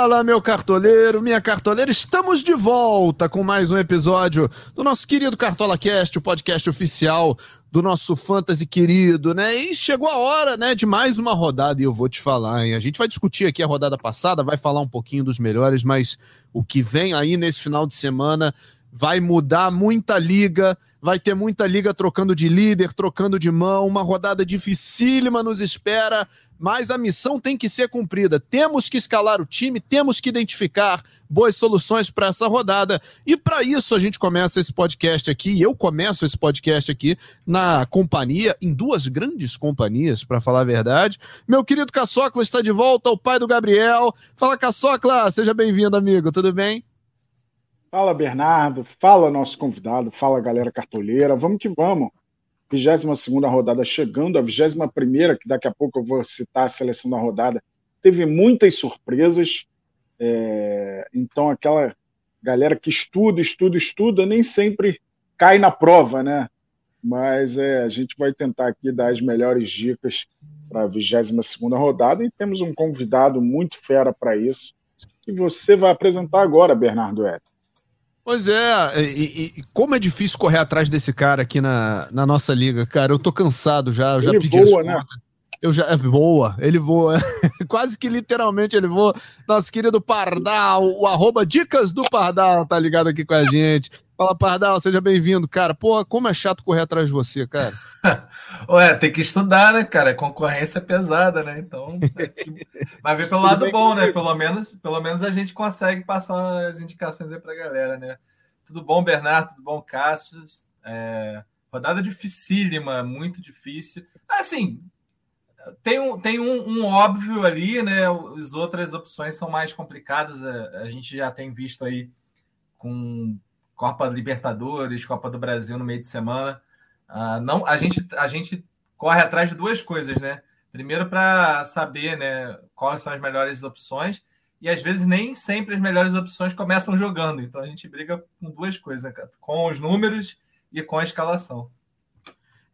Fala, meu cartoleiro, minha cartoleira, estamos de volta com mais um episódio do nosso querido Cartola Cast, o podcast oficial do nosso fantasy querido, né? E chegou a hora, né, de mais uma rodada e eu vou te falar, hein? A gente vai discutir aqui a rodada passada, vai falar um pouquinho dos melhores, mas o que vem aí nesse final de semana vai mudar muita liga, vai ter muita liga trocando de líder, trocando de mão, uma rodada dificílima nos espera, mas a missão tem que ser cumprida. Temos que escalar o time, temos que identificar boas soluções para essa rodada. E para isso a gente começa esse podcast aqui, eu começo esse podcast aqui na companhia, em duas grandes companhias, para falar a verdade. Meu querido Caçocla está de volta, o pai do Gabriel. Fala Caçocla, seja bem-vindo, amigo, tudo bem? Fala, Bernardo. Fala, nosso convidado. Fala, galera cartoleira. Vamos que vamos. 22 rodada chegando, a 21, que daqui a pouco eu vou citar a seleção da rodada, teve muitas surpresas. É, então, aquela galera que estuda, estuda, estuda, nem sempre cai na prova, né? Mas é, a gente vai tentar aqui dar as melhores dicas para a 22 rodada e temos um convidado muito fera para isso, que você vai apresentar agora, Bernardo Eto. Pois é, e, e, como é difícil correr atrás desse cara aqui na, na nossa liga, cara. Eu tô cansado já, eu já ele pedi voa, né? Eu já é, voa, ele voa. Quase que literalmente ele voa. Nosso querido Pardal, o arroba Dicas do Pardal, tá ligado aqui com a gente. Fala, Pardal, seja bem-vindo, cara. Pô, como é chato correr atrás de você, cara. Ué, tem que estudar, né, cara? Concorrência é pesada, né? Então, vai ver pelo lado bom, né? Pelo menos, pelo menos a gente consegue passar as indicações aí pra galera, né? Tudo bom, Bernardo? Tudo bom, Cássio? É... Rodada dificílima, muito difícil. Assim, tem um, tem um, um, óbvio ali, né? As outras opções são mais complicadas. A, a gente já tem visto aí com Copa Libertadores, Copa do Brasil no meio de semana. Uh, não, a gente, a gente corre atrás de duas coisas, né? Primeiro, para saber né, quais são as melhores opções, e às vezes nem sempre as melhores opções começam jogando. Então a gente briga com duas coisas, né, com os números e com a escalação.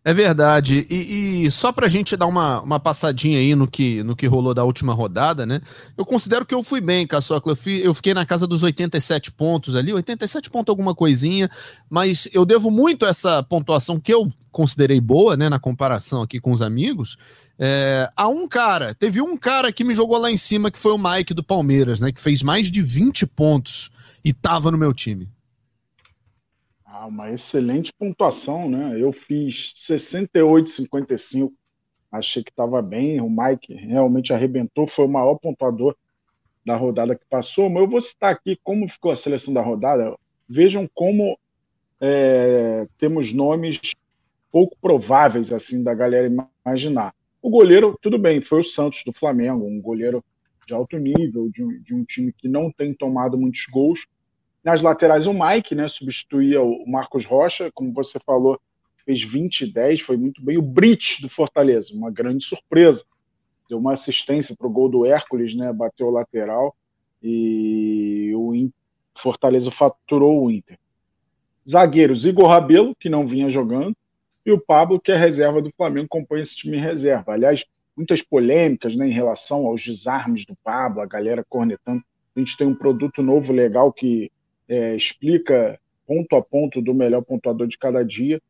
É verdade. E, e só para a gente dar uma, uma passadinha aí no que, no que rolou da última rodada, né? Eu considero que eu fui bem, Caçocla. Eu, fui, eu fiquei na casa dos 87 pontos ali, 87 pontos alguma coisinha, mas eu devo muito essa pontuação que eu considerei boa, né, na comparação aqui com os amigos, é, a um cara. Teve um cara que me jogou lá em cima, que foi o Mike do Palmeiras, né? Que fez mais de 20 pontos e tava no meu time. Ah, uma excelente pontuação, né? Eu fiz 68,55. Achei que estava bem. O Mike realmente arrebentou, foi o maior pontuador da rodada que passou. Mas eu vou citar aqui como ficou a seleção da rodada. Vejam como é, temos nomes pouco prováveis assim da galera imaginar. O goleiro, tudo bem, foi o Santos do Flamengo, um goleiro de alto nível, de um, de um time que não tem tomado muitos gols nas laterais, o Mike, né, substituía o Marcos Rocha, como você falou, fez 20 e 10, foi muito bem. O Brit do Fortaleza, uma grande surpresa. Deu uma assistência para o gol do Hércules, né, bateu o lateral e o Fortaleza faturou o Inter. Zagueiros, Igor Rabelo, que não vinha jogando, e o Pablo, que é reserva do Flamengo, compõe esse time reserva. Aliás, muitas polêmicas né, em relação aos desarmes do Pablo, a galera cornetando. A gente tem um produto novo legal que é, explica ponto a ponto do melhor pontuador de cada dia.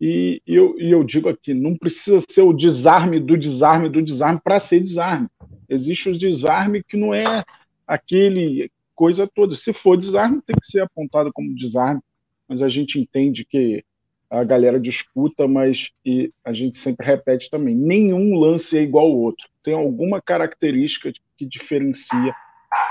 E, e, eu, e eu digo aqui, não precisa ser o desarme do desarme do desarme para ser desarme. Existe o desarme que não é aquele coisa toda. Se for desarme, tem que ser apontado como desarme, mas a gente entende que a galera disputa, mas e a gente sempre repete também, nenhum lance é igual ao outro. Tem alguma característica que diferencia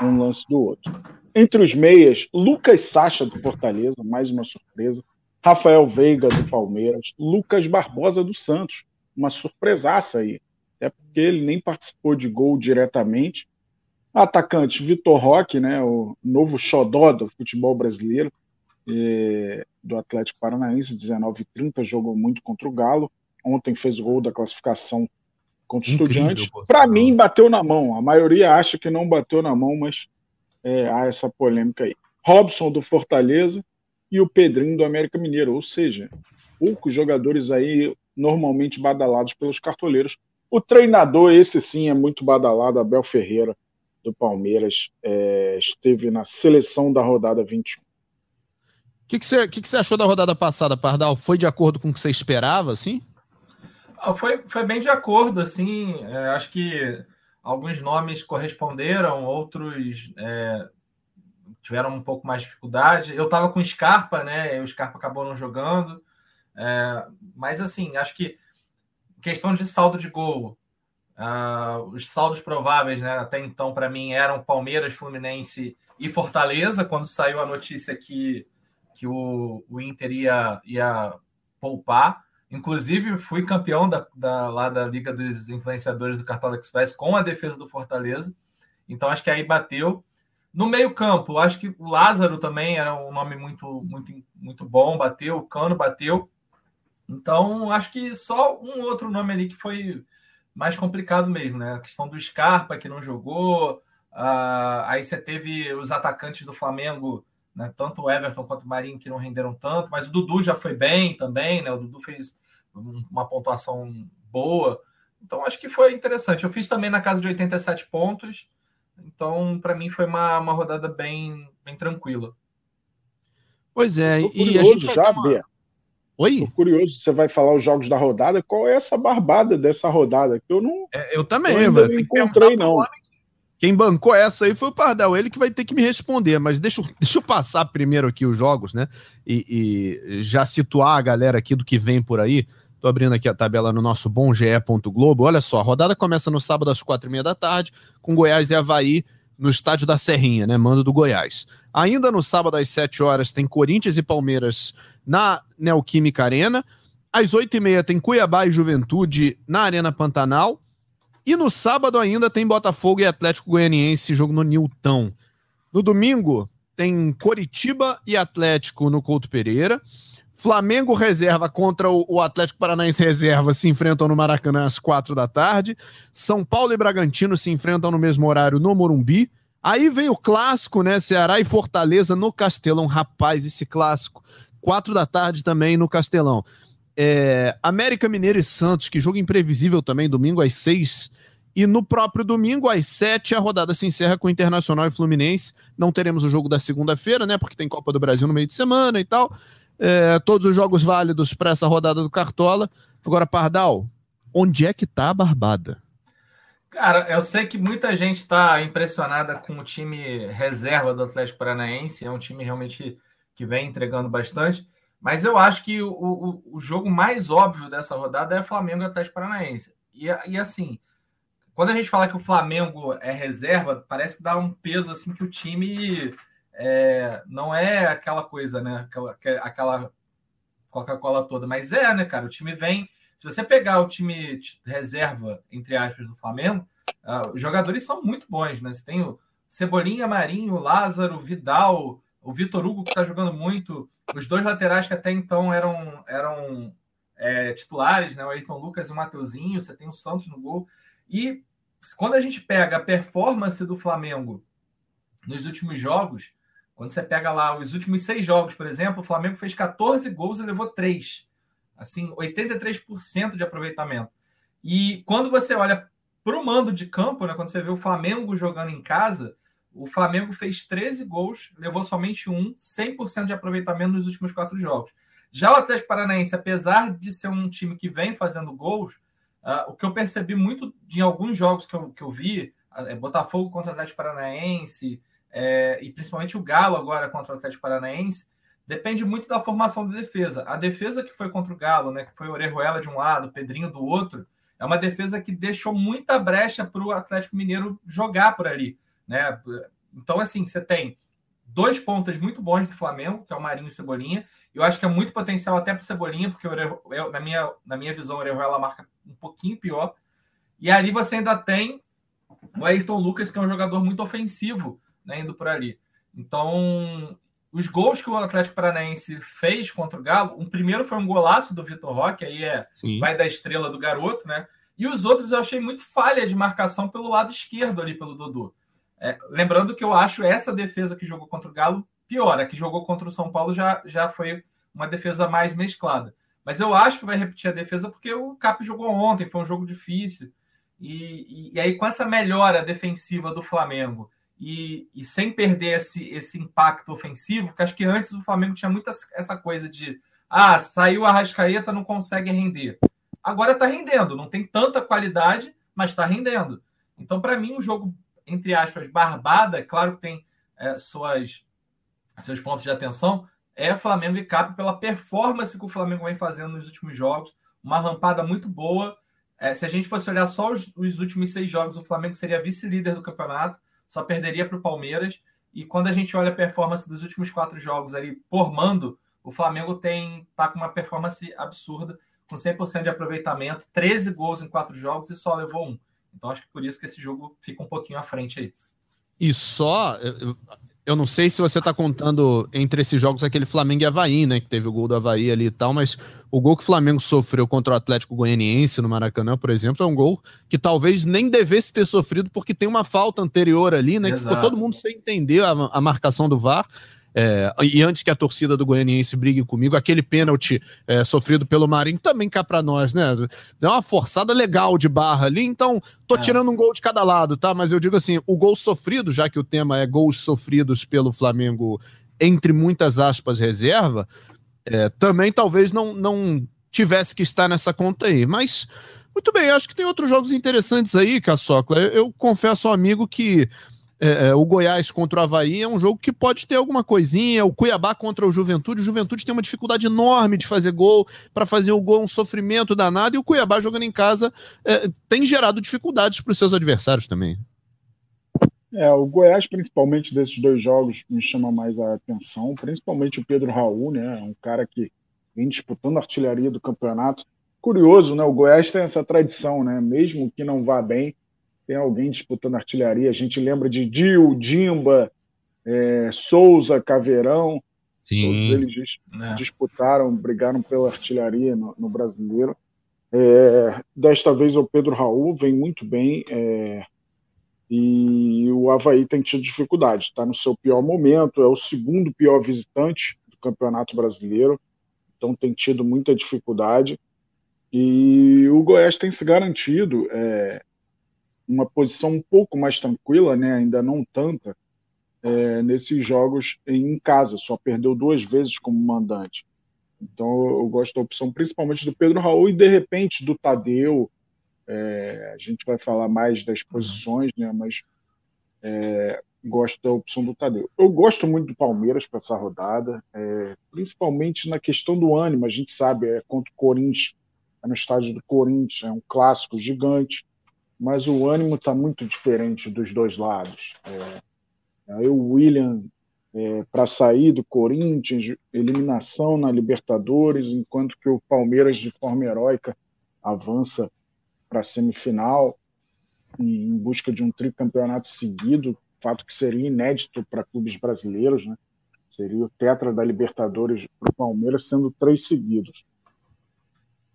um lance do outro. Entre os meias, Lucas Sacha do Fortaleza, mais uma surpresa. Rafael Veiga do Palmeiras, Lucas Barbosa do Santos, uma surpresaça aí, até porque ele nem participou de gol diretamente. Atacante Vitor Roque, né, o novo xodó do futebol brasileiro, eh, do Atlético Paranaense, 19 e 30, jogou muito contra o Galo. Ontem fez gol da classificação contra o Estudiante. Para mim, bateu na mão. A maioria acha que não bateu na mão, mas é, há essa polêmica aí. Robson do Fortaleza e o Pedrinho do América Mineiro, ou seja, poucos jogadores aí normalmente badalados pelos cartoleiros. O treinador, esse sim, é muito badalado, Abel Ferreira. do Palmeiras é, esteve na seleção da rodada 21. O que, que, você, que, que você achou da rodada passada, Pardal? Foi de acordo com o que você esperava, assim? Ah, foi, foi bem de acordo, assim. É, acho que alguns nomes corresponderam, outros é, tiveram um pouco mais de dificuldade. Eu estava com Scarpa, né? O Scarpa acabou não jogando. É, mas, assim, acho que questão de saldo de gol, uh, os saldos prováveis, né? Até então, para mim, eram Palmeiras, Fluminense e Fortaleza. Quando saiu a notícia que, que o, o Inter ia, ia poupar. Inclusive, fui campeão da, da, lá da Liga dos Influenciadores do Cartola Express com a defesa do Fortaleza. Então, acho que aí bateu. No meio-campo, acho que o Lázaro também era um nome muito, muito, muito bom, bateu, o Cano bateu. Então, acho que só um outro nome ali que foi mais complicado mesmo, né? A questão do Scarpa, que não jogou. Uh, aí você teve os atacantes do Flamengo né? Tanto o Everton quanto o Marinho que não renderam tanto, mas o Dudu já foi bem também, né? O Dudu fez uma pontuação boa. Então acho que foi interessante. Eu fiz também na casa de 87 pontos. Então, para mim, foi uma, uma rodada bem, bem tranquila. Pois é, e a gente já, uma... Oi? Tô curioso, você vai falar os jogos da rodada. Qual é essa barbada dessa rodada? Que eu não. É, eu também, eu não encontrei, não. Quem bancou essa aí foi o Pardal, ele que vai ter que me responder, mas deixa, deixa eu passar primeiro aqui os jogos, né? E, e já situar a galera aqui do que vem por aí. Tô abrindo aqui a tabela no nosso bom Globo. Olha só, a rodada começa no sábado às quatro e meia da tarde, com Goiás e Havaí no estádio da Serrinha, né? Mando do Goiás. Ainda no sábado às sete horas tem Corinthians e Palmeiras na Neoquímica Arena. Às oito e meia tem Cuiabá e Juventude na Arena Pantanal. E no sábado ainda tem Botafogo e Atlético Goianiense, jogo no Nilton. No domingo tem Coritiba e Atlético no Couto Pereira. Flamengo reserva contra o, Atlético Paranaense reserva se enfrentam no Maracanã às quatro da tarde. São Paulo e Bragantino se enfrentam no mesmo horário no Morumbi. Aí vem o clássico, né? Ceará e Fortaleza no Castelão. Rapaz, esse clássico. Quatro da tarde também no Castelão. É, América Mineiro e Santos, que jogo imprevisível também, domingo às seis e no próprio domingo, às 7, a rodada se encerra com Internacional e Fluminense. Não teremos o jogo da segunda-feira, né? Porque tem Copa do Brasil no meio de semana e tal. É, todos os jogos válidos para essa rodada do Cartola. Agora, Pardal, onde é que tá a Barbada? Cara, eu sei que muita gente está impressionada com o time reserva do Atlético Paranaense. É um time realmente que vem entregando bastante. Mas eu acho que o, o, o jogo mais óbvio dessa rodada é Flamengo e Atlético Paranaense. E, e assim, quando a gente fala que o Flamengo é reserva, parece que dá um peso assim que o time é, não é aquela coisa, né? Aquela, aquela Coca-Cola toda, mas é, né, cara? O time vem. Se você pegar o time reserva, entre aspas, do Flamengo, uh, os jogadores são muito bons, né? Você tem o Cebolinha, Marinho, Lázaro, Vidal, o Vitor Hugo, que está jogando muito, os dois laterais que até então eram, eram é, titulares, né? O Ayrton Lucas e o Mateuzinho, você tem o Santos no gol. E quando a gente pega a performance do Flamengo nos últimos jogos, quando você pega lá os últimos seis jogos, por exemplo, o Flamengo fez 14 gols e levou 3. Assim, 83% de aproveitamento. E quando você olha para o mando de campo, né, quando você vê o Flamengo jogando em casa, o Flamengo fez 13 gols, levou somente um, 100% de aproveitamento nos últimos quatro jogos. Já o Atlético Paranaense, apesar de ser um time que vem fazendo gols, Uh, o que eu percebi muito de alguns jogos que eu, que eu vi, é Botafogo contra o Atlético Paranaense, é, e principalmente o Galo agora contra o Atlético Paranaense, depende muito da formação da defesa. A defesa que foi contra o Galo, né, que foi Orejuela de um lado, Pedrinho do outro, é uma defesa que deixou muita brecha para o Atlético Mineiro jogar por ali. Né? Então, assim, você tem dois pontas muito bons do Flamengo, que é o Marinho e o Cebolinha. Eu acho que é muito potencial até para o Cebolinha, porque eu, na, minha, na minha visão o Orejuela marca um pouquinho pior. E ali você ainda tem o Ayrton Lucas, que é um jogador muito ofensivo, né, indo por ali. Então, os gols que o Atlético Paranaense fez contra o Galo, um primeiro foi um golaço do Vitor Roque, aí é Sim. vai da estrela do garoto, né? E os outros eu achei muito falha de marcação pelo lado esquerdo ali pelo Dodô. É, lembrando que eu acho essa defesa que jogou contra o Galo pior, a que jogou contra o São Paulo já, já foi uma defesa mais mesclada. Mas eu acho que vai repetir a defesa porque o Cap jogou ontem, foi um jogo difícil. E, e, e, aí, com essa melhora defensiva do Flamengo e, e, sem perder esse, esse impacto ofensivo, que acho que antes o Flamengo tinha muita essa coisa de ah, saiu a Rascaeta, não consegue render. Agora está rendendo, não tem tanta qualidade, mas está rendendo. Então, para mim, um jogo, entre aspas, barbada, claro que tem é, suas, seus pontos de atenção, é Flamengo e Cap pela performance que o Flamengo vem fazendo nos últimos jogos. Uma rampada muito boa. É, se a gente fosse olhar só os, os últimos seis jogos, o Flamengo seria vice-líder do campeonato, só perderia para o Palmeiras. E quando a gente olha a performance dos últimos quatro jogos ali por mando, o Flamengo tem tá com uma performance absurda, com 100% de aproveitamento, 13 gols em quatro jogos e só levou um. Então acho que por isso que esse jogo fica um pouquinho à frente aí. E só, eu, não sei se você está contando entre esses jogos aquele Flamengo e Havaí, né? Que teve o gol do Havaí ali e tal, mas o gol que o Flamengo sofreu contra o Atlético Goianiense no Maracanã, por exemplo, é um gol que talvez nem devesse ter sofrido, porque tem uma falta anterior ali, né? Exato. Que ficou todo mundo sem entender a, a marcação do VAR. É, e antes que a torcida do Goianiense brigue comigo, aquele pênalti é, sofrido pelo Marinho também cá para nós, né? Deu uma forçada legal de barra ali, então tô é. tirando um gol de cada lado, tá? Mas eu digo assim, o gol sofrido, já que o tema é gols sofridos pelo Flamengo, entre muitas aspas, reserva, é, também talvez não, não tivesse que estar nessa conta aí. Mas, muito bem, acho que tem outros jogos interessantes aí, Caçocla. Eu, eu confesso ao amigo que é, é, o Goiás contra o Havaí é um jogo que pode ter alguma coisinha. O Cuiabá contra o Juventude. O Juventude tem uma dificuldade enorme de fazer gol. Para fazer o gol, um sofrimento danado. E o Cuiabá jogando em casa é, tem gerado dificuldades para os seus adversários também. É, o Goiás, principalmente desses dois jogos, me chama mais a atenção. Principalmente o Pedro Raul, né? Um cara que vem disputando a artilharia do campeonato. Curioso, né? O Goiás tem essa tradição, né? Mesmo que não vá bem tem alguém disputando artilharia. A gente lembra de Dil, Dimba, é, Souza, Caveirão. Sim. Todos eles é. disputaram, brigaram pela artilharia no, no brasileiro. É, desta vez o Pedro Raul vem muito bem é, e o Havaí tem tido dificuldade. Está no seu pior momento, é o segundo pior visitante do Campeonato Brasileiro, então tem tido muita dificuldade. E o Goiás tem se garantido é, uma posição um pouco mais tranquila, né, ainda não tanta, é, nesses jogos em casa, só perdeu duas vezes como mandante. Então eu gosto da opção principalmente do Pedro Raul e de repente do Tadeu. É, a gente vai falar mais das posições, né, mas é, gosto da opção do Tadeu. Eu gosto muito do Palmeiras para essa rodada, é, principalmente na questão do ânimo. A gente sabe, é contra o Corinthians, é no estádio do Corinthians, é um clássico gigante mas o ânimo está muito diferente dos dois lados. É, aí o William é, para sair do Corinthians, eliminação na Libertadores, enquanto que o Palmeiras, de forma heróica, avança para a semifinal em busca de um tricampeonato seguido, fato que seria inédito para clubes brasileiros, né? Seria o tetra da Libertadores para o Palmeiras, sendo três seguidos.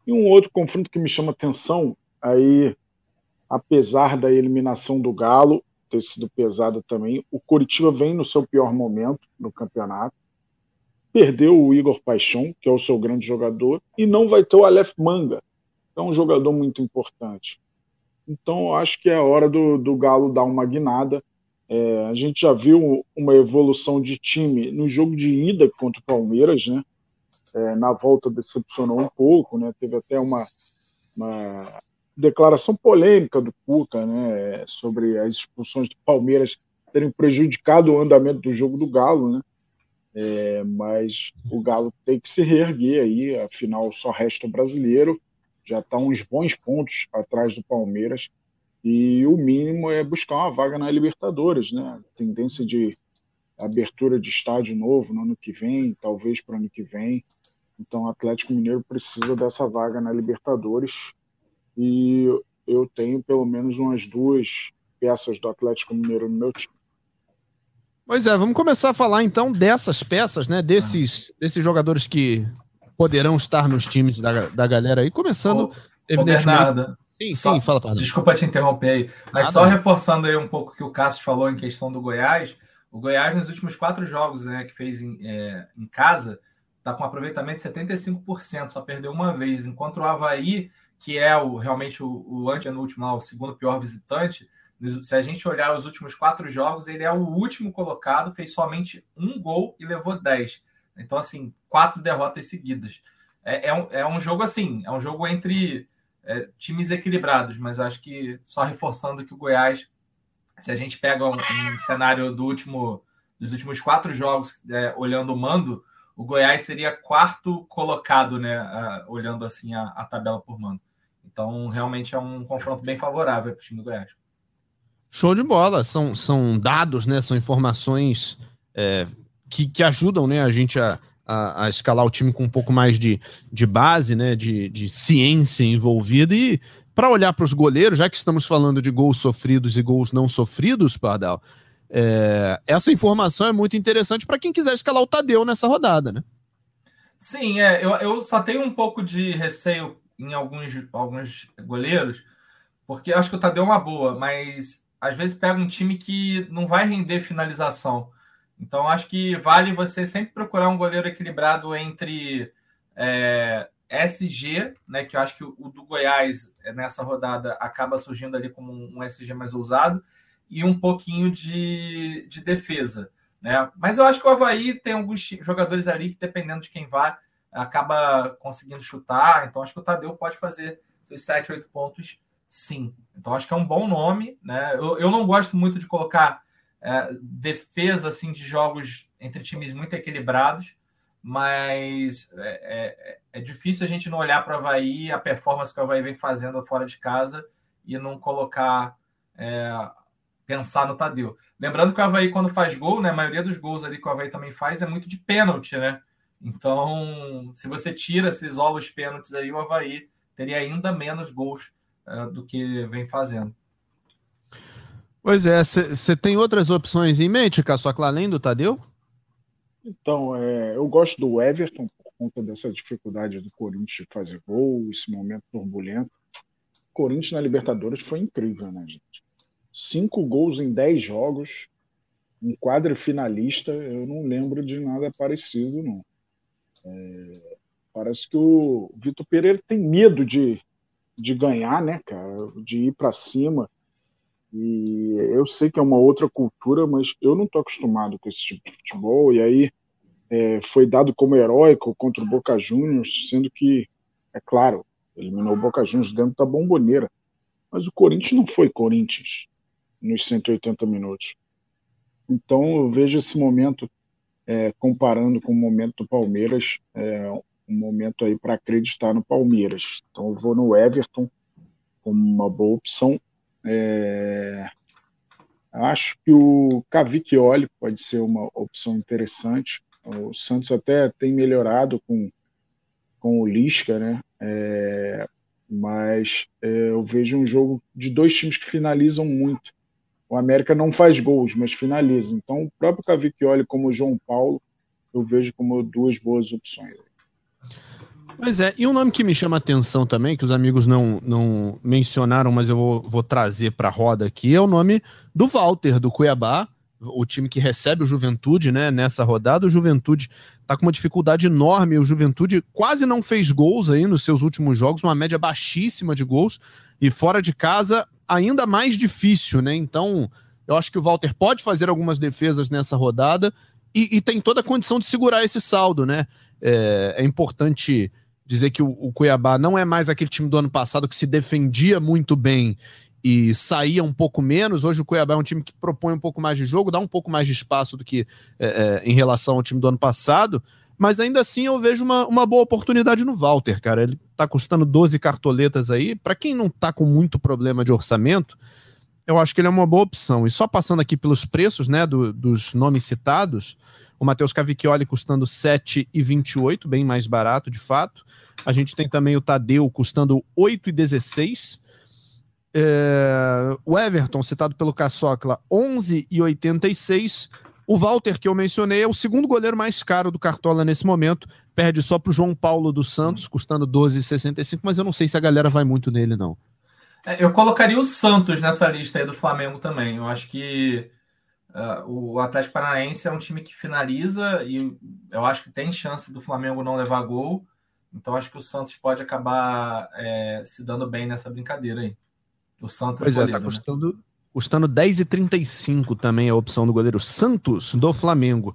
E um outro confronto que me chama atenção, aí apesar da eliminação do Galo ter sido pesada também, o Coritiba vem no seu pior momento no campeonato. Perdeu o Igor Paixão, que é o seu grande jogador, e não vai ter o Aleph Manga, que é um jogador muito importante. Então, acho que é a hora do, do Galo dar uma guinada. É, a gente já viu uma evolução de time no jogo de ida contra o Palmeiras, né? É, na volta decepcionou um pouco, né? Teve até uma, uma declaração polêmica do Cuca, né, sobre as expulsões do Palmeiras terem prejudicado o andamento do jogo do Galo, né? É, mas o Galo tem que se reerguer aí, afinal só resta o brasileiro, já está uns bons pontos atrás do Palmeiras e o mínimo é buscar uma vaga na Libertadores, né? Tendência de abertura de estádio novo no ano que vem, talvez para o ano que vem. Então o Atlético Mineiro precisa dessa vaga na Libertadores e eu tenho pelo menos umas duas peças do Atlético Mineiro no meu time. Pois é, vamos começar a falar então dessas peças, né? Desses, desses jogadores que poderão estar nos times da, da galera aí, começando. Ô, evidentemente. Bernardo, sim, só, sim, fala, Pardo. Desculpa te interromper aí, mas Nada. só reforçando aí um pouco o que o Cássio falou em questão do Goiás. O Goiás, nos últimos quatro jogos né, que fez em, é, em casa, está com aproveitamento de 75%, só perdeu uma vez, enquanto o Havaí que é o realmente o, o antepenúltimo lá, o segundo pior visitante, se a gente olhar os últimos quatro jogos, ele é o último colocado, fez somente um gol e levou dez. Então, assim, quatro derrotas seguidas. É, é, um, é um jogo assim, é um jogo entre é, times equilibrados, mas acho que só reforçando que o Goiás, se a gente pega um, um cenário do último, dos últimos quatro jogos, é, olhando o mando, o Goiás seria quarto colocado, né? A, olhando assim a, a tabela por mando. Então, realmente é um confronto bem favorável para o time do Goiás. Show de bola. São, são dados, né? São informações é, que, que ajudam né, a gente a, a, a, escalar o time com um pouco mais de, de base, né? De, de ciência envolvida. E para olhar para os goleiros, já que estamos falando de gols sofridos e gols não sofridos, Pardal, é, essa informação é muito interessante para quem quiser escalar o Tadeu nessa rodada, né? Sim, é, eu, eu só tenho um pouco de receio em alguns, alguns goleiros, porque acho que o Tadeu é uma boa, mas às vezes pega um time que não vai render finalização. Então, acho que vale você sempre procurar um goleiro equilibrado entre é, SG, né, que eu acho que o, do Goiás é, nessa rodada acaba surgindo ali como um, SG mais ousado, e um pouquinho de, de defesa. Né? Mas eu acho que o Havaí tem alguns jogadores ali que, dependendo de quem vai, acaba conseguindo chutar. Então, acho que o Tadeu pode fazer seus 7, 8 pontos sim. Então acho que é um bom nome, né? Eu, eu não gosto muito de colocar é, defesa assim de jogos entre times muito equilibrados, mas é, é, é difícil a gente não olhar para o Havaí, a performance que o Havaí vem fazendo fora de casa e não colocar é, pensar no Tadeu. Lembrando que o Havaí, quando faz gol, né, a maioria dos gols ali que o Havaí também faz é muito de pênalti, né? Então, se você tira, se isola os pênaltis aí, o Havaí teria ainda menos gols é, do que vem fazendo. Pois é, você tem outras opções em mente, Caçocla, além do Tadeu? Então, é, eu gosto do Everton por conta dessa dificuldade do Corinthians de fazer gol, esse momento turbulento. O Corinthians na Libertadores foi incrível, né, gente? Cinco gols em dez jogos, um quadro finalista, eu não lembro de nada parecido, não. É, parece que o Vitor Pereira tem medo de de ganhar, né, cara, de ir para cima. E eu sei que é uma outra cultura, mas eu não estou acostumado com esse tipo de futebol. E aí é, foi dado como heróico contra o Boca Juniors, sendo que, é claro, eliminou o Boca Juniors dentro da bomboneira. Mas o Corinthians não foi Corinthians nos 180 minutos. Então eu vejo esse momento, é, comparando com o momento do Palmeiras, é, um momento aí para acreditar no Palmeiras. Então eu vou no Everton como uma boa opção. É... Acho que o Cavicchioli pode ser uma opção interessante. O Santos até tem melhorado com, com o Lisca, né? É... Mas é, eu vejo um jogo de dois times que finalizam muito. O América não faz gols, mas finaliza. Então, o próprio Cavicchioli, como o João Paulo, eu vejo como duas boas opções. Pois é, e um nome que me chama atenção também, que os amigos não, não mencionaram, mas eu vou, vou trazer para a roda aqui, é o nome do Walter, do Cuiabá, o time que recebe o Juventude né, nessa rodada. O Juventude está com uma dificuldade enorme, o Juventude quase não fez gols aí nos seus últimos jogos, uma média baixíssima de gols, e fora de casa ainda mais difícil, né? Então, eu acho que o Walter pode fazer algumas defesas nessa rodada e, e tem toda a condição de segurar esse saldo, né? É, é importante dizer que o, o, Cuiabá não é mais aquele time do ano passado que se defendia muito bem e saía um pouco menos. Hoje o Cuiabá é um time que propõe um pouco mais de jogo, dá um pouco mais de espaço do que é, é, em relação ao time do ano passado. Mas ainda assim eu vejo uma, uma boa oportunidade no Walter, cara. Ele tá custando 12 cartoletas aí. Para quem não tá com muito problema de orçamento, eu acho que ele é uma boa opção. E só passando aqui pelos preços, né, do, dos nomes citados, o Matheus Cavicchioli custando 7,28, bem mais barato de fato. A gente tem também o Tadeu custando 8,16. É, o Everton, citado pelo Caçocla, 11,86. O Walter, que eu mencionei, é o segundo goleiro mais caro do Cartola nesse momento. Perde só para o João Paulo dos Santos, custando 12,65, mas eu não sei se a galera vai muito nele, não. É, eu colocaria o Santos nessa lista aí do Flamengo também. Eu acho que Uh, o Atlético Paranaense é um time que finaliza e eu acho que tem chance do Flamengo não levar gol. Então acho que o Santos pode acabar é, se dando bem nessa brincadeira aí. O Santos. Pois é, tá né? custando, né? Custando 10,35 também a opção do goleiro Santos do Flamengo.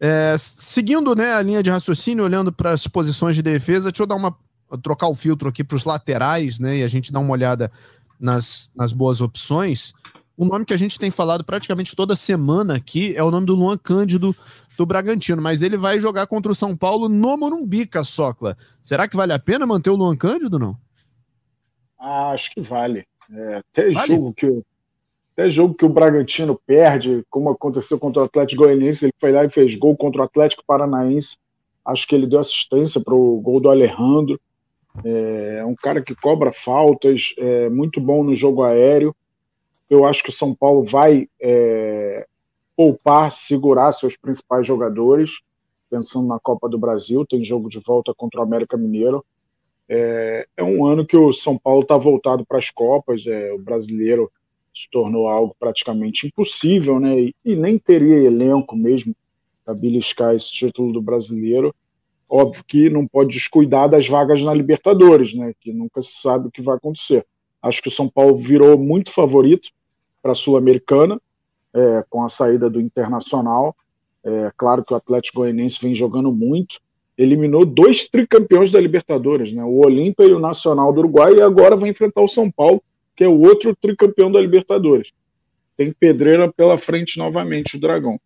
É, seguindo né, a linha de raciocínio, olhando para as posições de defesa, deixa eu dar uma trocar o filtro aqui para os laterais, né? E a gente dar uma olhada nas, nas boas opções. O nome que a gente tem falado praticamente toda semana aqui é o nome do Luan Cândido do Bragantino, mas ele vai jogar contra o São Paulo no Morumbi, Caçocla. Será que vale a pena manter o Luan Cândido não? Ah, acho que vale. É, até, vale? Jogo que, até jogo que o Bragantino perde, como aconteceu contra o Atlético Goianiense, ele foi lá e fez gol contra o Atlético Paranaense. Acho que ele deu assistência para o gol do Alejandro. É um cara que cobra faltas, é muito bom no jogo aéreo. Eu acho que o São Paulo vai é, poupar, segurar seus principais jogadores, pensando na Copa do Brasil. Tem jogo de volta contra o América Mineiro. É, é um ano que o São Paulo está voltado para as Copas. É, o brasileiro se tornou algo praticamente impossível, né? E, e nem teria elenco mesmo para beliscar esse título do brasileiro. Óbvio que não pode descuidar das vagas na Libertadores, né? Que nunca se sabe o que vai acontecer. Acho que o São Paulo virou muito favorito para a Sul-Americana, é, com a saída do Internacional. É, claro que o Atlético Goianiense vem jogando muito. Eliminou dois tricampeões da Libertadores, né? O Olímpia e o Nacional do Uruguai, e agora vai enfrentar o São Paulo, que é o outro tricampeão da Libertadores. Tem pedreira pela frente novamente, o Dragão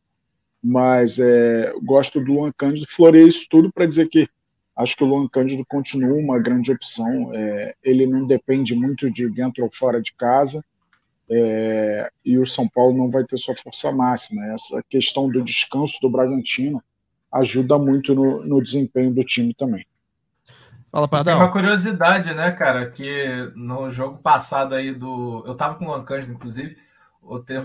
mas é, gosto do Luan Cândido. Florei isso tudo para dizer que acho que o Luan Cândido continua uma grande opção. É, ele não depende muito de dentro ou fora de casa. É, e o São Paulo não vai ter sua força máxima. Essa questão do descanso do Bragantino ajuda muito no, no desempenho do time também. Fala, Pardal. Tem uma curiosidade, né, cara, que no jogo passado aí do. Eu tava com o Luan Cândido, inclusive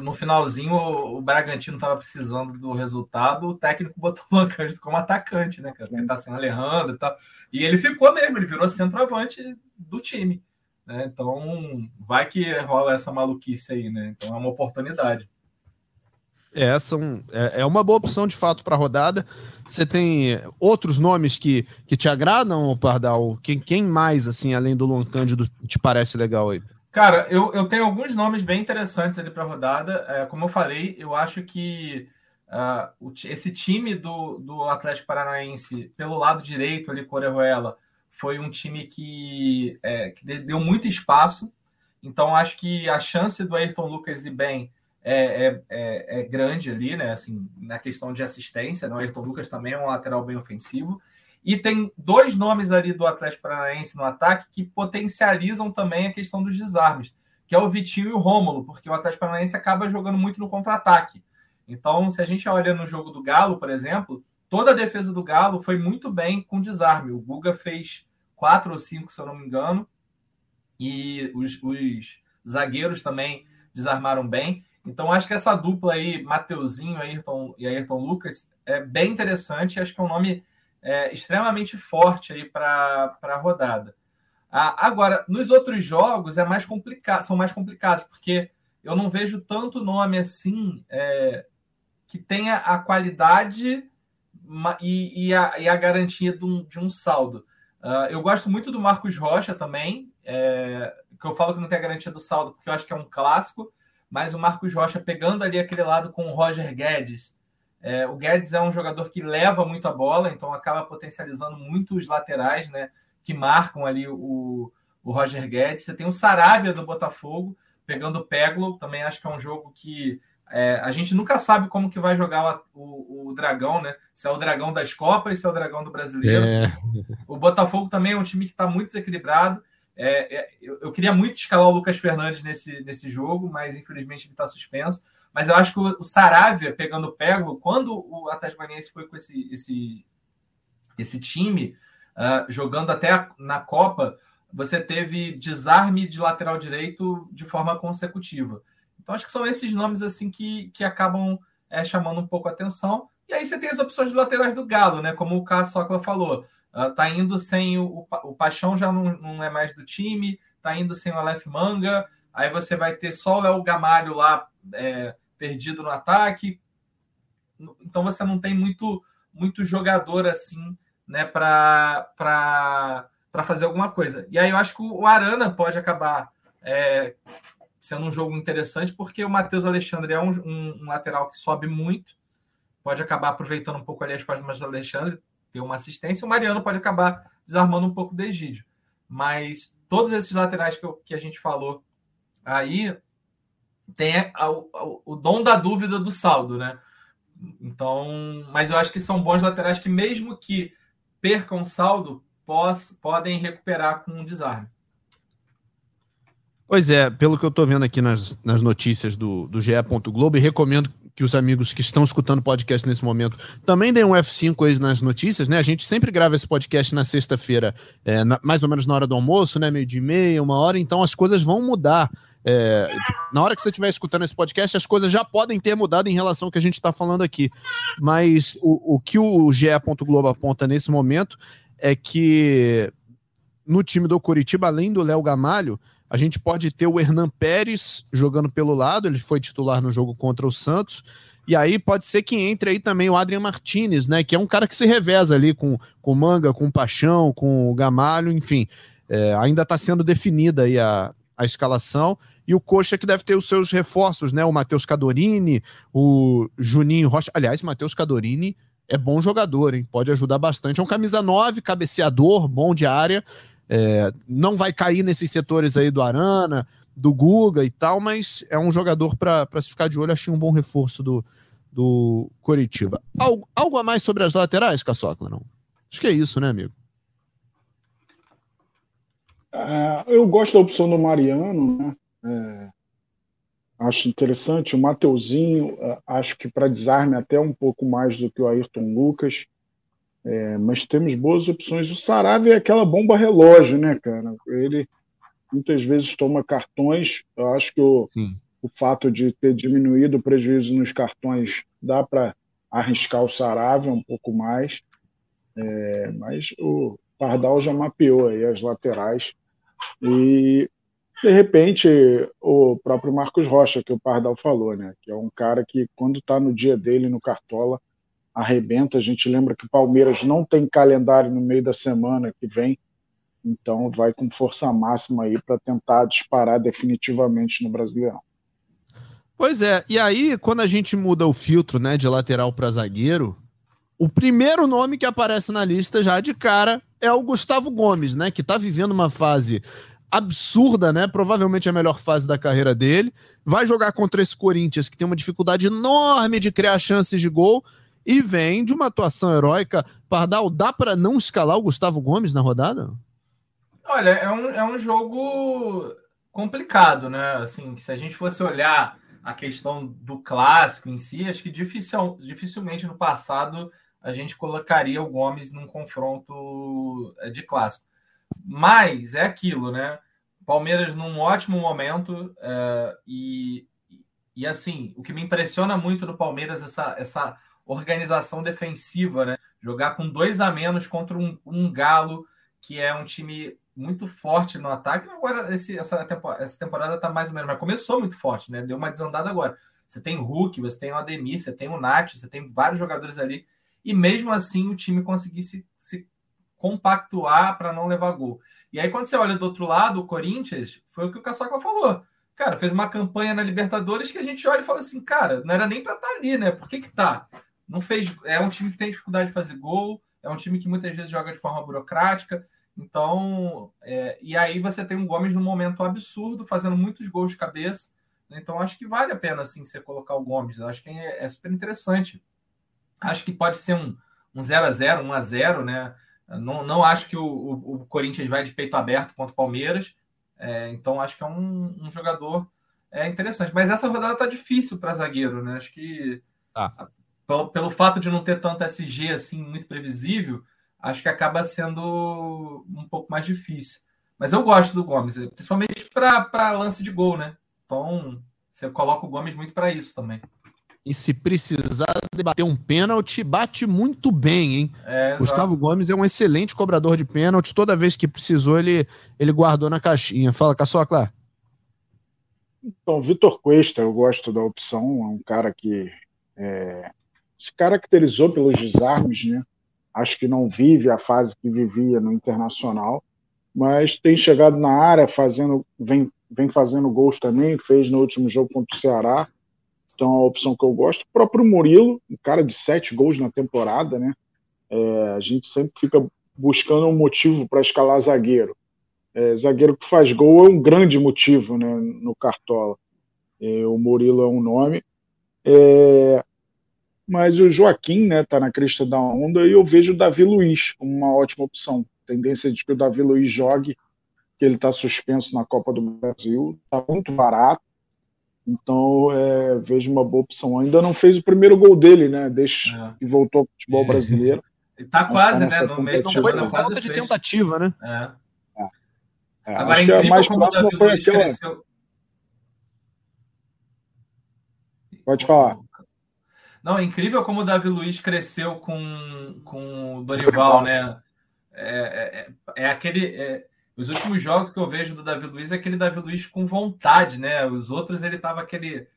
no finalzinho o, Bragantino estava precisando do resultado, o técnico botou o Lancândido como atacante, né, cara? Porque tá sem Alejandro e tal. E ele ficou mesmo, ele virou centroavante do time. Né? Então, vai que rola essa maluquice aí, né? Então é uma oportunidade. É, são, é, é uma boa opção de fato para a rodada. Você tem outros nomes que, que te agradam, Pardal? Quem, quem mais, assim, além do Luan Cândido, te parece legal aí? Cara, eu, eu tenho alguns nomes bem interessantes ali para a rodada. É, como eu falei, eu acho que uh, esse time do, do Atlético Paranaense, pelo lado direito ali com foi um time que, é, que deu muito espaço. Então, acho que a chance do Ayrton Lucas ir bem é, é, é, é grande ali, né? Assim, na questão de assistência, né? o Ayrton Lucas também é um lateral bem ofensivo. E tem dois nomes ali do Atlético Paranaense no ataque que potencializam também a questão dos desarmes, que é o Vitinho e o Rômulo, porque o Atlético Paranaense acaba jogando muito no contra-ataque. Então, se a gente olha no jogo do Galo, por exemplo, toda a defesa do Galo foi muito bem com desarme. O Guga fez quatro ou cinco, se eu não me engano, e os, os zagueiros também desarmaram bem. Então, acho que essa dupla aí, Mateuzinho Ayrton, e Ayrton Lucas, é bem interessante. Acho que é um nome é, extremamente forte aí para a rodada. Ah, agora, nos outros jogos é mais complicado, são mais complicados, porque eu não vejo tanto nome assim é, que tenha a qualidade e, e, a, e a, garantia de um, de um saldo. Uh, eu gosto muito do Marcos Rocha também, é, que eu falo que não tem a garantia do saldo, porque eu acho que é um clássico, mas o Marcos Rocha pegando ali aquele lado com o Roger Guedes, é, o Guedes é um jogador que leva muito a bola, então acaba potencializando muito os laterais, né? Que marcam ali o, o Roger Guedes. Você tem o Saravia do Botafogo pegando o Peglo, também acho que é um jogo que é, a gente nunca sabe como que vai jogar o, o, Dragão, né? Se é o Dragão das Copas, se é o Dragão do Brasileiro. É. O Botafogo também é um time que está muito desequilibrado. É, é, eu, eu, queria muito escalar o Lucas Fernandes nesse, nesse jogo, mas infelizmente ele está suspenso. Mas eu acho que o, o Saravia pegando o Peglo, quando o Atlético foi com esse, esse, esse time, uh, jogando até na Copa, você teve desarme de lateral direito de forma consecutiva. Então acho que são esses nomes assim que, que acabam é, chamando um pouco a atenção. E aí você tem as opções de laterais do Galo, né? Como o Cássio Socla falou. Uh, tá indo sem o, o Paixão já não, não é mais do time, tá indo sem o Aleph Manga, aí você vai ter só o Léo Gamalho lá é, perdido no ataque. Então você não tem muito, muito jogador assim né, para fazer alguma coisa. E aí eu acho que o Arana pode acabar é, sendo um jogo interessante, porque o Matheus Alexandre é um, um, um, lateral que sobe muito, pode acabar aproveitando um pouco ali as páginas do Alexandre, ter uma assistência, o Mariano pode acabar desarmando um pouco do Egídio. Mas todos esses laterais que, eu, que a gente falou aí tem a, a, o dom da dúvida do saldo, né? Então, mas eu acho que são bons laterais que, mesmo que percam saldo, pos, podem recuperar com um desarme. Pois é, pelo que eu estou vendo aqui nas, nas notícias do, do GE. Globo, e recomendo que os amigos que estão escutando o podcast nesse momento também deem um F5 aí nas notícias, né? A gente sempre grava esse podcast na sexta-feira, é, mais ou menos na hora do almoço, né? Meio de meia, uma hora, então as coisas vão mudar. É, na hora que você estiver escutando esse podcast, as coisas já podem ter mudado em relação ao que a gente está falando aqui. Mas o, o que o GE. Globo aponta nesse momento é que no time do Curitiba, além do Léo Gamalho, a gente pode ter o Hernan Pérez jogando pelo lado, ele foi titular no jogo contra o Santos. E aí pode ser que entre aí também o Adrian Martinez, né? Que é um cara que se reveza ali com o Manga, com o Paixão, com o Gamalho, enfim. É, ainda está sendo definida aí a, a escalação. E o Coxa que deve ter os seus reforços, né? O Matheus Cadorini, o Juninho Rocha. Aliás, Matheus Cadorini é bom jogador, hein? Pode ajudar bastante. É um camisa 9, cabeceador, bom de área. É, não vai cair nesses setores aí do Arana, do Guga e tal, mas é um jogador para se ficar de olho. Achei um bom reforço do, do Coritiba. Algo, algo a mais sobre as laterais, Caçocla? Não? Acho que é isso, né, amigo? É, eu gosto da opção do Mariano, né? É, acho interessante. O Mateuzinho, é, acho que para desarme até um pouco mais do que o Ayrton Lucas. É, mas temos boas opções. O Saravia é aquela bomba relógio, né, cara? Ele muitas vezes toma cartões. Eu acho que o, o fato de ter diminuído o prejuízo nos cartões dá para arriscar o Saravia um pouco mais. É, mas o Pardal já mapeou aí as laterais. E, de repente, o próprio Marcos Rocha, que o Pardal falou, né? Que é um cara que, quando está no dia dele no Cartola, arrebenta. A gente lembra que o Palmeiras não tem calendário no meio da semana que vem, então vai com força máxima aí para tentar disparar definitivamente no Brasileirão. Pois é, e aí quando a gente muda o filtro, né, de lateral para zagueiro, o primeiro nome que aparece na lista já de cara é o Gustavo Gomes, né, que está vivendo uma fase absurda, né? Provavelmente a melhor fase da carreira dele. Vai jogar contra esse Corinthians que tem uma dificuldade enorme de criar chances de gol e vem de uma atuação heróica. Pardal, dá para não escalar o Gustavo Gomes na rodada? Olha, é um, é um jogo complicado, né? Assim, se a gente fosse olhar a questão do clássico em si, acho que dificil, dificilmente no passado a gente colocaria o Gomes num confronto é, de clássico. Mas é aquilo, né? Palmeiras num ótimo momento é, e, e assim, o que me impressiona muito no Palmeiras essa, essa organização defensiva, né? Jogar com dois a menos contra um, um Galo, que é um time muito forte no ataque. Agora, esse, essa, temporada, essa temporada tá mais ou menos, mas começou muito forte, né? Deu uma desandada agora. Você tem o Hulk, você tem o Ademir, você tem o Nath, você tem vários jogadores ali. E mesmo assim o time conseguisse se compactuar para não levar gol. E aí, quando você olha do outro lado, o Corinthians, foi o que o Caçoca falou. Cara, fez uma campanha na Libertadores que a gente olha e fala assim, cara, não era nem para estar tá ali, né? Por que que tá? Não fez. É um time que tem dificuldade de fazer gol, é um time que muitas vezes joga de forma burocrática. Então, é, e aí você tem um Gomes num momento absurdo, fazendo muitos gols de cabeça. Né? Então, acho que vale a pena assim, você colocar o Gomes. Eu acho que é, é, super interessante. Acho que pode ser um, um 0 a 0 1 a 0 né? Não, não acho que o, o, o Corinthians vai de peito aberto contra o Palmeiras. É, então, acho que é um, um jogador é interessante. Mas essa rodada tá difícil para zagueiro, né? Acho que. Ah pelo, pelo fato de não ter tanto SG assim muito previsível, acho que acaba sendo um pouco mais difícil. Mas eu gosto do Gomes, principalmente para lance de gol, né? Então você coloca o Gomes muito para isso também. E se precisar debater um pênalti, bate muito bem, hein? É, Gustavo Gomes é um excelente cobrador de pênalti. Toda vez que precisou, ele, ele guardou na caixinha. Fala, Caçocla. Então, Vitor Cuesta, eu gosto da opção. É um cara que é, se caracterizou pelos desarmes, né? acho que não vive a fase que vivia no Internacional, mas tem chegado na área, fazendo, vem, vem fazendo gols também, fez no último jogo contra o Ceará, então é uma opção que eu gosto. O próprio Murilo, um cara de sete gols na temporada, né? É, a gente sempre fica buscando um motivo para escalar zagueiro. É, zagueiro que faz gol é um grande motivo né, no Cartola. É, o Murilo é um nome. É, mas o Joaquim né, tá na crista da onda e eu vejo o Davi Luiz como uma ótima opção. Tendência de que o Davi Luiz jogue, que ele está suspenso na Copa do Brasil, está muito barato. Então é, vejo uma boa opção. Ainda não fez o primeiro gol dele, né? Desde é. que voltou ao futebol brasileiro. Está quase, tá né? No meio não foi por falta de tentativa, né? É. É, Agora é incrível mais como o Davi Luiz aquela... cresceu. Pode falar. Não, é incrível como o Davi Luiz cresceu com, com o Dorival, né? É, é, é, é aquele. É, os últimos jogos que eu vejo do Davi Luiz é aquele Davi Luiz com vontade, né? Os outros ele tava aquele,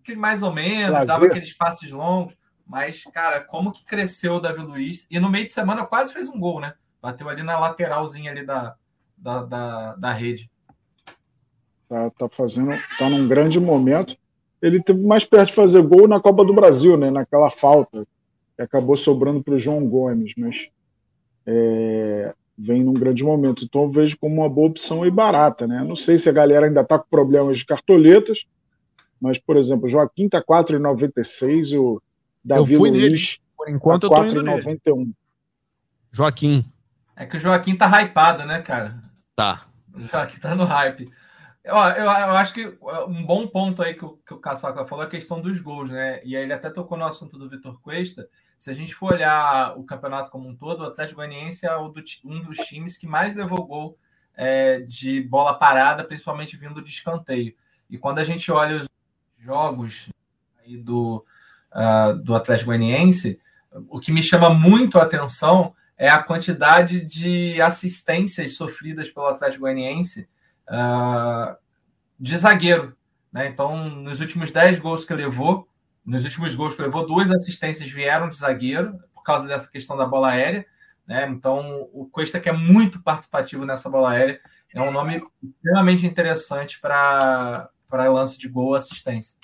aquele mais ou menos, Prazer. dava aqueles passes longos. Mas, cara, como que cresceu o Davi Luiz? E no meio de semana quase fez um gol, né? Bateu ali na lateralzinha ali da, da, da, da rede. Tá, tá fazendo, tá num grande momento. Ele teve mais perto de fazer gol na Copa do Brasil, né? Naquela falta que acabou sobrando para o João Gomes, mas é, vem num grande momento. Então eu vejo como uma boa opção e barata, né? Não sei se a galera ainda está com problemas de cartoletas, mas, por exemplo, o Joaquim tá 4,96, o Davi eu fui Luiz nele. Por enquanto tá 4,91. Joaquim. É que o Joaquim tá hypado, né, cara? Tá. O Joaquim tá no hype. Ó, eu, eu, acho que um bom ponto aí que o, que o Caçaca falou é a questão dos gols, né? E aí ele até tocou no assunto do Vitor Cuesta. Se a gente for olhar o campeonato como um todo, o Atlético Goianiense é um dos times que mais levou gol é, de bola parada, principalmente vindo de escanteio. E quando a gente olha os jogos aí do, uh, do Atlético Goianiense, o que me chama muito a atenção é a quantidade de assistências sofridas pelo Atlético Goianiense uh, de zagueiro. Né? Então, nos últimos 10 gols que levou, nos últimos gols que levou, duas assistências vieram de zagueiro, por causa dessa questão da bola aérea. Né? Então, o Cuesta, que é muito participativo nessa bola aérea, é um nome extremamente interessante para lance de gol assistência.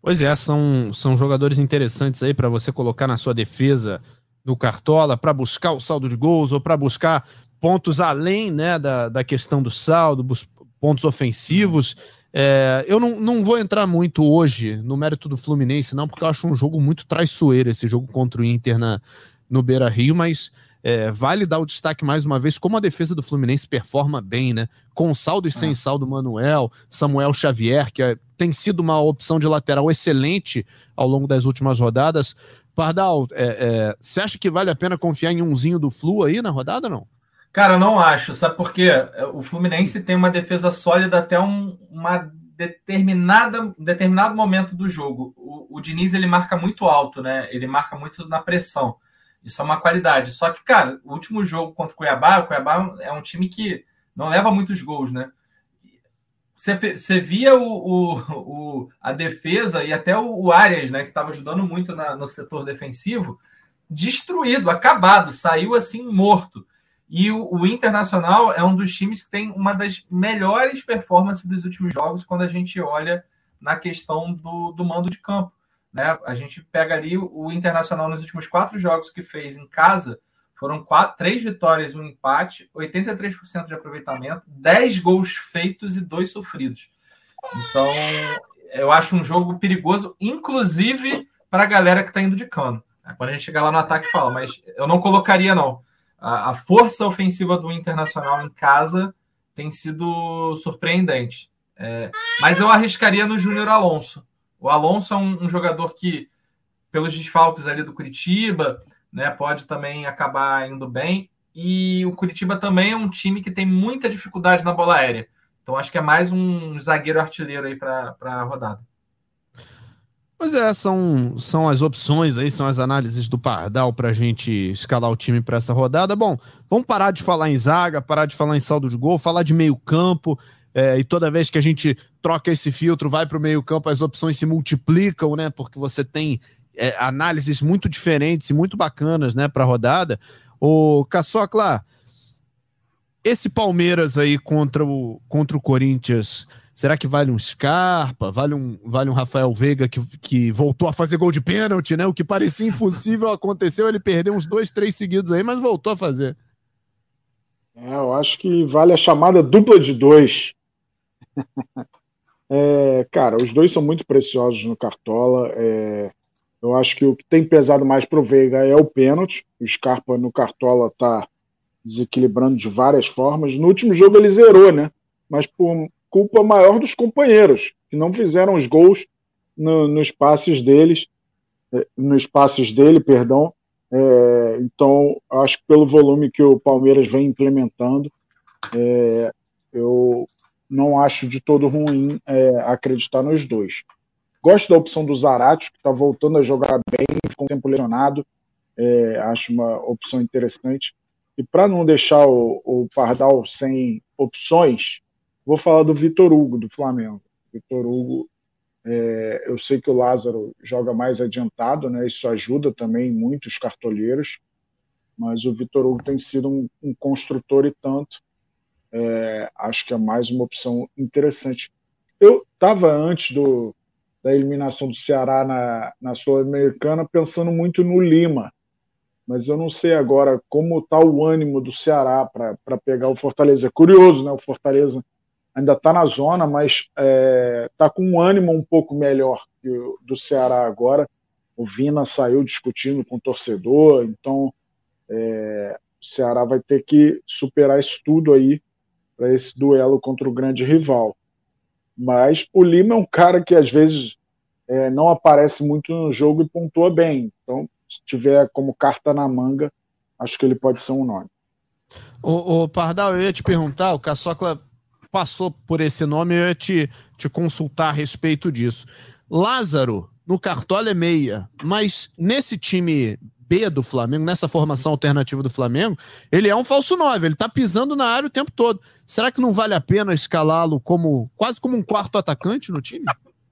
Pois é, são, são jogadores interessantes aí para você colocar na sua defesa no Cartola, para buscar o saldo de gols ou para buscar pontos além né, da, da questão do saldo, pontos ofensivos. É, eu não, não vou entrar muito hoje no mérito do Fluminense, não, porque eu acho um jogo muito traiçoeiro esse jogo contra o Inter na, no Beira Rio, mas é, vale dar o destaque mais uma vez como a defesa do Fluminense performa bem, né? Com saldo e sem é. saldo, Manuel, Samuel Xavier, que é, tem sido uma opção de lateral excelente ao longo das últimas rodadas. Pardal, é, você acha que vale a pena confiar em umzinho do Flu aí na rodada, não? Cara, não acho. Sabe por quê? O Fluminense tem uma defesa sólida até um, uma determinada, determinado momento do jogo. O, o Diniz ele marca muito alto, né? Ele marca muito na pressão. Isso é uma qualidade. Só que, cara, o último jogo contra o Cuiabá, o Cuiabá é um time que não leva muitos gols, né? Você, você via o, o, o, a defesa e até o, o Arias, né, que estava ajudando muito na, no setor defensivo, destruído, acabado, saiu assim morto. E o, o, Internacional é um dos times que tem uma das melhores performances dos últimos jogos quando a gente olha na questão do, do mando de campo. Né? A gente pega ali o, Internacional nos últimos quatro jogos que fez em casa, foram quatro, três vitórias, um empate, 83% de aproveitamento, 10 gols feitos e dois sofridos. Então, eu acho um jogo perigoso, inclusive para a galera que está indo de cano. Quando a gente chegar lá no ataque, fala, mas eu não colocaria, não a, a força ofensiva do Internacional em casa tem sido surpreendente. É, mas eu arriscaria no Júnior Alonso. O Alonso é um, um, jogador que, pelos desfalques ali do Curitiba, né, pode também acabar indo bem. E o Curitiba também é um time que tem muita dificuldade na bola aérea. Então acho que é mais um zagueiro artilheiro aí para a rodada. Pois é, são, são as opções aí, são as análises do Pardal para a gente escalar o time para essa rodada. Bom, vamos parar de falar em zaga, parar de falar em saldo de gol, falar de meio campo. É, e toda vez que a gente troca esse filtro, vai para o meio campo, as opções se multiplicam, né? Porque você tem é, análises muito diferentes e muito bacanas, né, para a rodada. O Caçocla, esse Palmeiras aí contra o, contra o Corinthians, será que vale um Scarpa? Vale um, vale um Rafael Veiga que, que voltou a fazer gol de pênalti, né? O que parecia impossível aconteceu, ele perdeu uns dois, três seguidos aí, mas voltou a fazer. É, eu acho que vale a chamada dupla de dois. é, cara, os dois são muito preciosos no Cartola. É, eu acho que o que tem pesado mais para o Veiga é o pênalti. O Scarpa no Cartola está desequilibrando de várias formas. No último jogo ele zerou, né? Mas por culpa maior dos companheiros, que não fizeram os gols no, nos passes deles, eh, nos passes dele, perdão. É, então, acho que pelo volume que o Palmeiras vem implementando, é, eu não acho de todo ruim é, acreditar nos dois. Gosto da opção do Zarate, que está voltando a jogar bem, com tempo lesionado. É, acho uma opção interessante. E para não deixar o, o, Pardal sem opções, vou falar do Vitor Hugo, do Flamengo. Vitor Hugo, é, eu sei que o Lázaro joga mais adiantado, né? Isso ajuda também muitos cartoleiros, mas o Vitor Hugo tem sido um, um construtor e tanto. É, acho que é mais uma opção interessante. Eu estava antes do, da eliminação do Ceará na, na Sul-Americana pensando muito no Lima, mas eu não sei agora como está o ânimo do Ceará para pegar o Fortaleza. É curioso, né? O Fortaleza ainda está na zona, mas está é, tá com um ânimo um pouco melhor o, do Ceará agora. O Vina saiu discutindo com o torcedor, então é, o Ceará vai ter que superar isso tudo aí para esse duelo contra o grande rival. Mas o Lima é um cara que às vezes é, não aparece muito no jogo e pontua bem. Então se tiver como carta na manga, acho que ele pode ser um nome. O, o Pardal, eu ia te perguntar, o Caçocla passou por esse nome, eu ia te, te consultar a respeito disso. Lázaro, no Cartola é meia, mas nesse time B do Flamengo, nessa formação alternativa do Flamengo, ele é um falso 9, ele tá pisando na área o tempo todo. Será que não vale a pena escalá-lo como quase como um quarto atacante no time?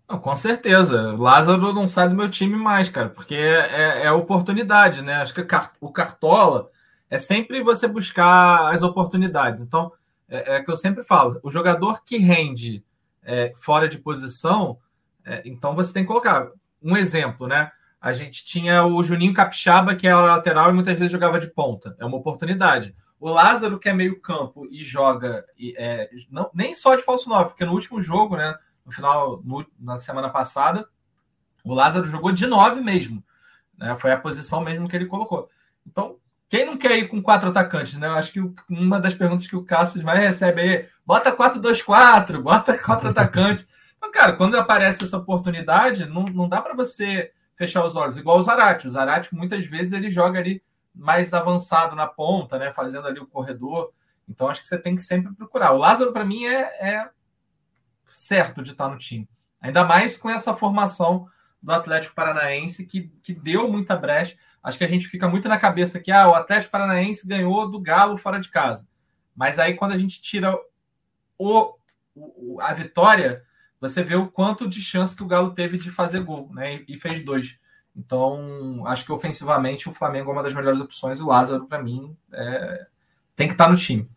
Não, com certeza. Lázaro não sai do meu time mais, cara, porque é, é, é oportunidade, né? Acho que o Cartola é sempre você buscar as oportunidades. Então, é, é que eu sempre falo: o jogador que rende é, fora de posição, é, então você tem que colocar. Um exemplo, né? A gente tinha o Juninho Capixaba, que era lateral e muitas vezes jogava de ponta. É uma oportunidade. O Lázaro, que é meio campo e joga, é, não, nem só de falso 9, porque no último jogo, né? no final, no, na semana passada, o Lázaro jogou de 9 mesmo. Né? Foi a posição mesmo que ele colocou. Então, quem não quer ir com quatro atacantes, né? Eu acho que uma das perguntas que o Cassius mais recebe é: bota 4-2-4, bota quatro atacantes. Então, cara, quando aparece essa oportunidade, não, não dá para você fechar os olhos, igual o Zarate. O Zarate, muitas vezes, ele joga ali mais avançado na ponta, né? Fazendo ali o corredor. Então, acho que você tem que sempre procurar. O Lázaro, para mim, é, é certo de estar no time. Ainda mais com essa formação do Atlético Paranaense que, que deu muita brecha. Acho que a gente fica muito na cabeça que ah, o Atlético Paranaense ganhou do Galo fora de casa. Mas aí quando a gente tira o, o a vitória, você vê o quanto de chance que o Galo teve de fazer gol, né? E, fez dois. Então, acho que ofensivamente o Flamengo é uma das melhores opções. O Lázaro, para mim, é... tem que estar no time.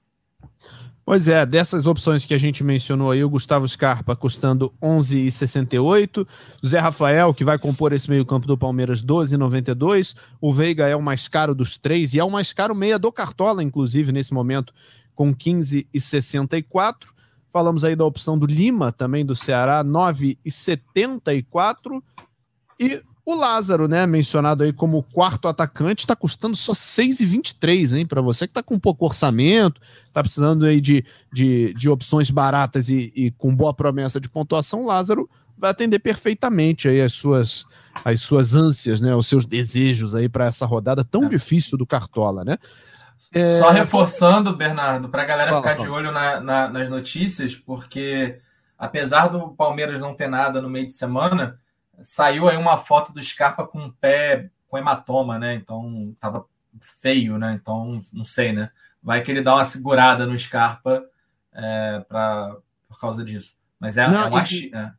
Pois é, dessas opções que a gente mencionou aí, o Gustavo Scarpa custando 11,68, Zé Rafael, que vai compor esse meio-campo do Palmeiras, 12,92, o Veiga é o mais caro dos três e é o mais caro meia do Cartola, inclusive, nesse momento, com 15,64. Falamos aí da opção do Lima, também do Ceará, 9,74. E o Lázaro, né, mencionado aí como quarto atacante, está custando só 6,23, hein? Para você que está com pouco orçamento, está precisando aí de, de, de opções baratas e, e, com boa promessa de pontuação, Lázaro vai atender perfeitamente aí as suas, as suas ânsias, né, os seus desejos aí para essa rodada tão é. difícil do Cartola, né? É... Só reforçando, Bernardo, para a galera fala, ficar fala. de olho na, na, nas notícias, porque apesar do Palmeiras não ter nada no meio de semana saiu aí uma foto do Scarpa com um pé com hematoma, né? Então tava feio, né? Então não sei, né? Vai que ele dá uma segurada no Scarpa é, pra, por causa disso. Mas é, não, é uma. E, é.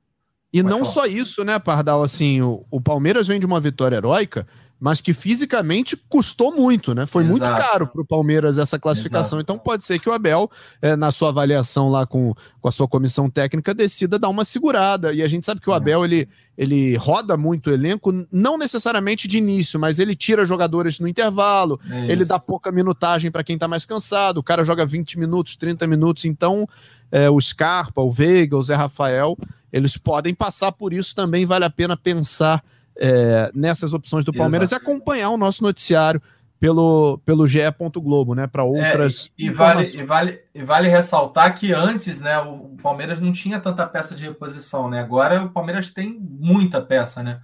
E não falar. só isso, né, Pardal? Assim, o, o Palmeiras vem de uma vitória heróica, mas que fisicamente custou muito, né? Foi Exato. muito caro para o Palmeiras essa classificação. Exato. Então pode ser que o Abel, é, na sua avaliação lá com, com a sua comissão técnica, decida dar uma segurada. E a gente sabe que o é. Abel ele, ele roda muito o elenco, não necessariamente de início, mas ele tira jogadores no intervalo, é ele dá pouca minutagem para quem está mais cansado. O cara joga 20 minutos, 30 minutos. Então é, o Scarpa, o Veiga, o Zé Rafael, eles podem passar por isso também. Vale a pena pensar é, nessas opções do Palmeiras Exato. e acompanhar o nosso noticiário pelo, pelo GE. Globo, né? Para outras. É, e, vale, e, vale, e vale ressaltar que antes, né, o Palmeiras não tinha tanta peça de reposição, né? Agora o Palmeiras tem muita peça, né?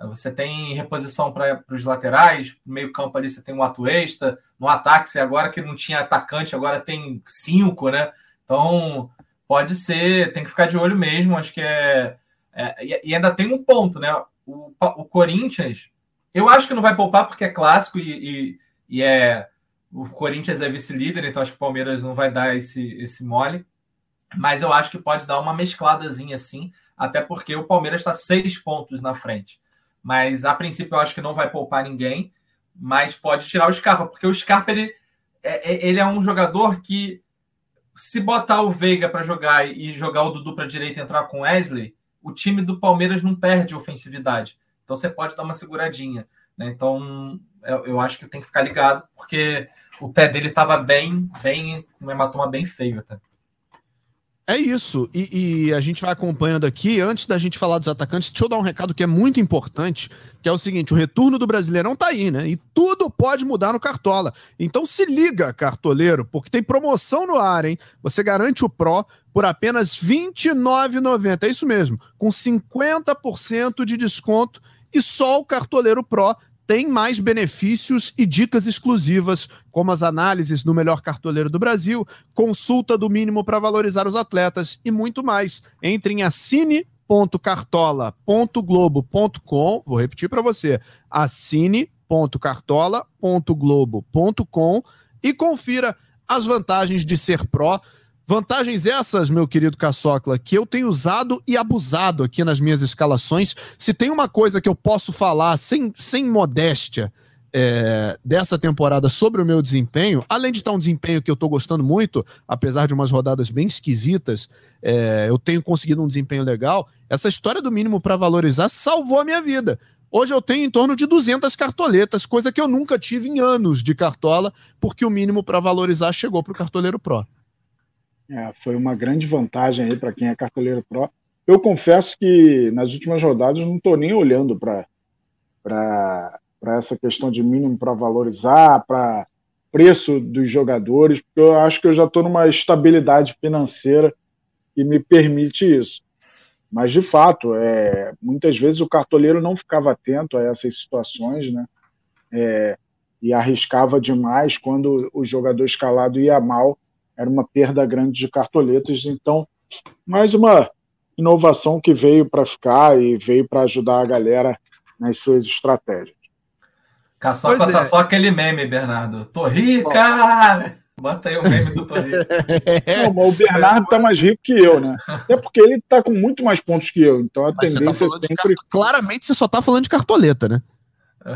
Você tem reposição para os laterais, no meio-campo ali você tem um atuesta, no ataque, você agora que não tinha atacante, agora tem cinco, né? Então pode ser, tem que ficar de olho mesmo. Acho que é. é e ainda tem um ponto, né? O, o Corinthians, eu acho que não vai poupar porque é clássico e, e, e é. O Corinthians é vice-líder, então acho que o Palmeiras não vai dar esse, esse mole. Mas eu acho que pode dar uma mescladazinha assim, até porque o Palmeiras está seis pontos na frente. Mas a princípio eu acho que não vai poupar ninguém, mas pode tirar o Scarpa, porque o Scarpa ele é, é ele é um jogador que, se botar o Veiga para jogar e jogar o Dudu para direita e entrar com o Wesley, o time do Palmeiras não perde ofensividade. Então você pode dar uma seguradinha. Né? Então eu, eu, acho que tem que ficar ligado, porque o pé dele estava bem, bem, um hematoma bem feio até. É isso, e, e, a gente vai acompanhando aqui. Antes da gente falar dos atacantes, deixa eu dar um recado que é muito importante, que é o seguinte: o retorno do Brasileirão tá aí, né? E tudo pode mudar no Cartola. Então se liga, cartoleiro, porque tem promoção no ar, hein? Você garante o Pro por apenas R$ 29,90. É isso mesmo, com 50% de desconto. E só o Cartoleiro Pro tem mais benefícios e dicas exclusivas, como as análises do melhor cartoleiro do Brasil, consulta do mínimo para valorizar os atletas e muito mais. Entre em assine.cartola.globo.com, vou repetir para você, assine.cartola.globo.com e confira as vantagens de ser pró Vantagens essas, meu querido Caçocla, que eu tenho usado e abusado aqui nas minhas escalações. Se tem uma coisa que eu posso falar sem, sem modéstia é, dessa temporada sobre o meu desempenho, além de estar um desempenho que eu estou gostando muito, apesar de umas rodadas bem esquisitas, é, eu tenho conseguido um desempenho legal. Essa história do mínimo para valorizar salvou a minha vida. Hoje eu tenho em torno de 200 cartoletas, coisa que eu nunca tive em anos de cartola, porque o mínimo para valorizar chegou para o Cartoleiro Pro. É, foi uma grande vantagem aí para quem é cartoleiro pro. Eu confesso que nas últimas rodadas não estou nem olhando para essa questão de mínimo para valorizar, para preço dos jogadores, porque eu acho que eu já estou numa estabilidade financeira que me permite isso. Mas, de fato, é, muitas vezes o cartoleiro não ficava atento a essas situações, né? É, e arriscava demais quando o jogador escalado ia mal era uma perda grande de cartoletas. Então, mais uma inovação que veio para ficar e veio para ajudar a galera nas suas estratégias. Caçoca tá é. só aquele meme, Bernardo. Tô rica! Bota aí o meme do Torrica. Não, mas o Bernardo tá mais rico que eu, né? Até porque ele tá com muito mais pontos que eu. Então a mas tendência tá é sempre. Claramente você só tá falando de cartoleta, né?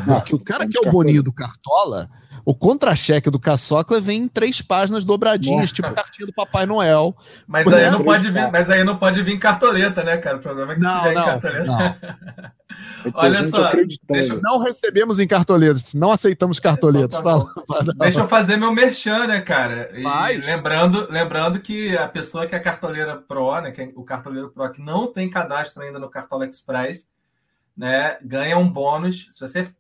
Porque o cara que é o Boninho do Cartola, o contra-cheque do Caçocla vem em três páginas dobradinhas, Nossa. tipo cartinha do Papai Noel. Mas aí, não pode vir, mas aí não pode vir cartoleta, né, cara? O problema é que não, se não, cartoleta. Não. Olha só, deixa... não recebemos em cartoletas, não aceitamos cartoletas. Então, tá deixa eu fazer meu merchan, né, cara? E lembrando, lembrando que a pessoa que é cartoleira Pro, né, que é o cartoleiro Pro que não tem cadastro ainda no Cartola Express, né, ganha um bônus. Se você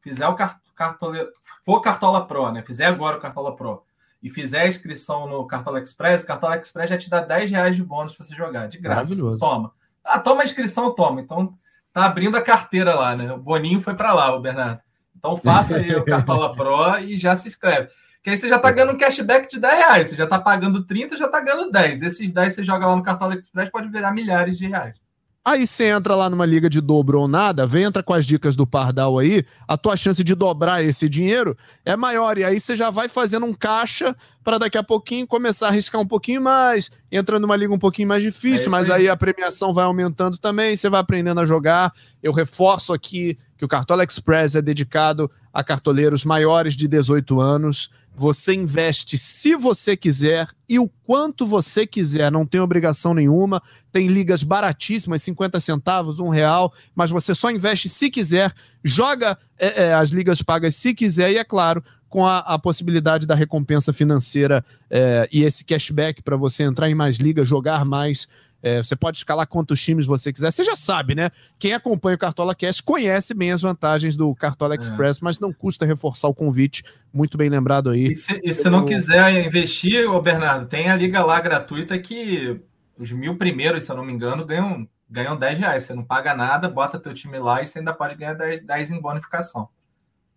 fizer o cartoleiro, for Cartola Pro, né? Fizer agora o Cartola Pro e fizer a inscrição no Cartola Express, o Cartola Express já te dá 10 reais de bônus para você jogar, de graça. Toma. Ah, toma a inscrição, toma. Então, tá abrindo a carteira lá, né? O Boninho foi para lá, o Bernardo. Então, faça aí o Cartola Pro e já se inscreve. Que aí você já tá ganhando um cashback de 10 reais. Você já tá pagando 30, já tá ganhando 10. Esses 10 você joga lá no Cartola Express, pode virar milhares de reais. Aí você entra lá numa liga de dobro ou nada, vem entra com as dicas do Pardal aí, a tua chance de dobrar esse dinheiro é maior. E aí você já vai fazendo um caixa para daqui a pouquinho começar a arriscar um pouquinho mais, entra numa liga um pouquinho mais difícil, é mas aí. aí a premiação vai aumentando também, você vai aprendendo a jogar. Eu reforço aqui que o Cartola Express é dedicado a cartoleiros maiores de 18 anos. Você investe se você quiser e o quanto você quiser, não tem obrigação nenhuma. Tem ligas baratíssimas, 50 centavos, um real, mas você só investe se quiser, joga é, é, as ligas pagas se quiser, e é claro, com a, a possibilidade da recompensa financeira é, e esse cashback para você entrar em mais ligas, jogar mais é, você pode escalar quantos times você quiser. Você já sabe, né? Quem acompanha o Cartola Cast conhece bem as vantagens do Cartola é. Express, é. mas não custa reforçar o convite. Muito bem lembrado aí. E se, e se não quiser investir, ô Bernardo, tem a liga lá gratuita que os mil primeiros, se eu não me engano, ganham, ganham 10 reais. Você não paga nada, bota teu time lá e você ainda pode ganhar 10, 10 em bonificação.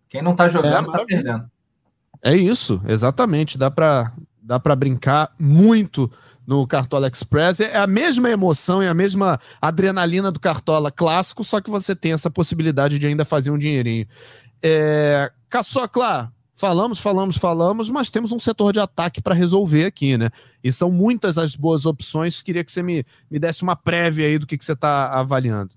Quem não tá jogando, é, tá perdendo. É isso, exatamente. Dá para dá para brincar muito no Cartola Express. É a mesma emoção e a mesma adrenalina do Cartola clássico, só que você tem essa possibilidade de ainda fazer um dinheirinho. É... Caçocla, falamos, falamos, falamos, mas temos um setor de ataque para resolver aqui, né? E são muitas as boas opções. Queria que você me, me desse uma prévia aí do que, que você está avaliando.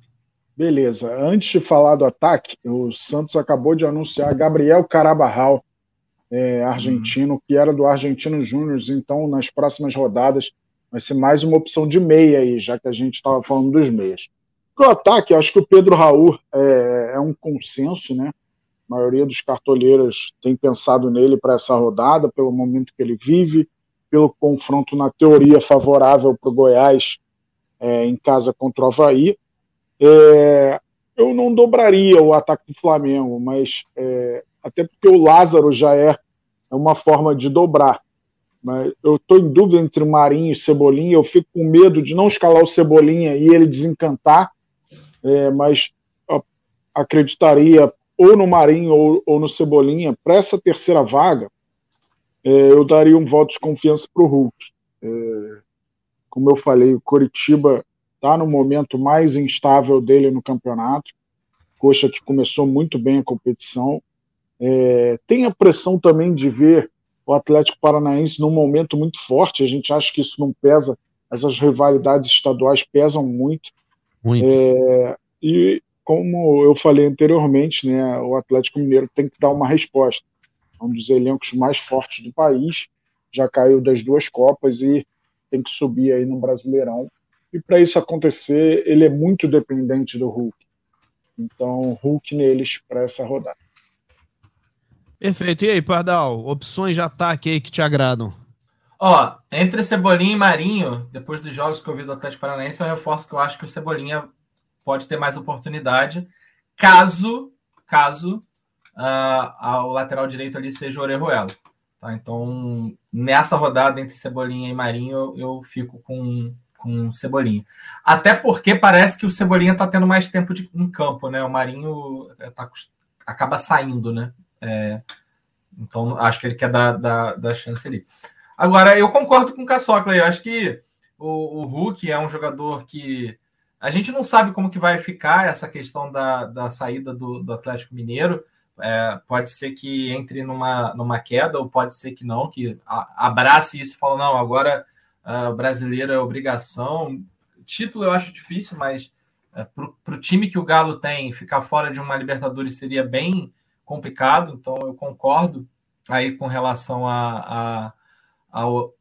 Beleza. Antes de falar do ataque, o Santos acabou de anunciar Gabriel Carabarral, é, argentino, que era do Argentino Júnior, então nas próximas rodadas vai ser mais uma opção de meia aí, já que a gente estava falando dos meias. Para o ataque, acho que o Pedro Raul é, é, um consenso, né? A maioria dos cartoleiros tem pensado nele para essa rodada, pelo momento que ele vive, pelo confronto na teoria favorável para o Goiás é, em casa contra o Havaí. É, eu não dobraria o ataque do Flamengo, mas é, até porque o Lázaro já é, é uma forma de dobrar. Mas eu estou em dúvida entre Marinho e Cebolinha. Eu fico com medo de não escalar o Cebolinha e ele desencantar, é, mas acreditaria ou no Marinho ou, ou no Cebolinha. Para essa terceira vaga, é, eu daria um voto de confiança para o Hulk. É, como eu falei, o Coritiba está no momento mais instável dele no campeonato. Coxa que começou muito bem a competição. É, tem a pressão também de ver o Atlético Paranaense num momento muito forte. A gente acha que isso não pesa, essas rivalidades estaduais pesam muito. Muito. É, e como eu falei anteriormente, né, o Atlético Mineiro tem que dar uma resposta. É um dos elencos mais fortes do país, já caiu das duas Copas e tem que subir aí no Brasileirão. E para isso acontecer, ele é muito dependente do Hulk. Então, Hulk neles para essa rodada. Perfeito. E aí, Pardal, opções de ataque aí que te agradam? Ó, entre Cebolinha e Marinho, depois dos jogos que eu vi do Atlético Paranaense, eu reforço que eu acho que o Cebolinha pode ter mais oportunidade, caso, caso uh, o lateral direito ali seja o Orejuela. Tá? Então, nessa rodada entre Cebolinha e Marinho, eu, eu fico com, com Cebolinha. Até porque parece que o Cebolinha tá tendo mais tempo de, em campo, né? O Marinho tá, acaba saindo, né? É, então, acho que ele quer dar, dar, dar chance ali. Agora, eu concordo com o Caçocla. Eu acho que o, o Hulk é um jogador que a gente não sabe como que vai ficar essa questão da, da saída do, do Atlético Mineiro. É, pode ser que entre numa, numa queda, ou pode ser que não, que a, abrace isso e fale, não, agora uh, brasileiro é obrigação. Título eu acho difícil, mas é, para o time que o Galo tem, ficar fora de uma Libertadores seria bem complicado, então eu concordo aí com relação a, a, ao,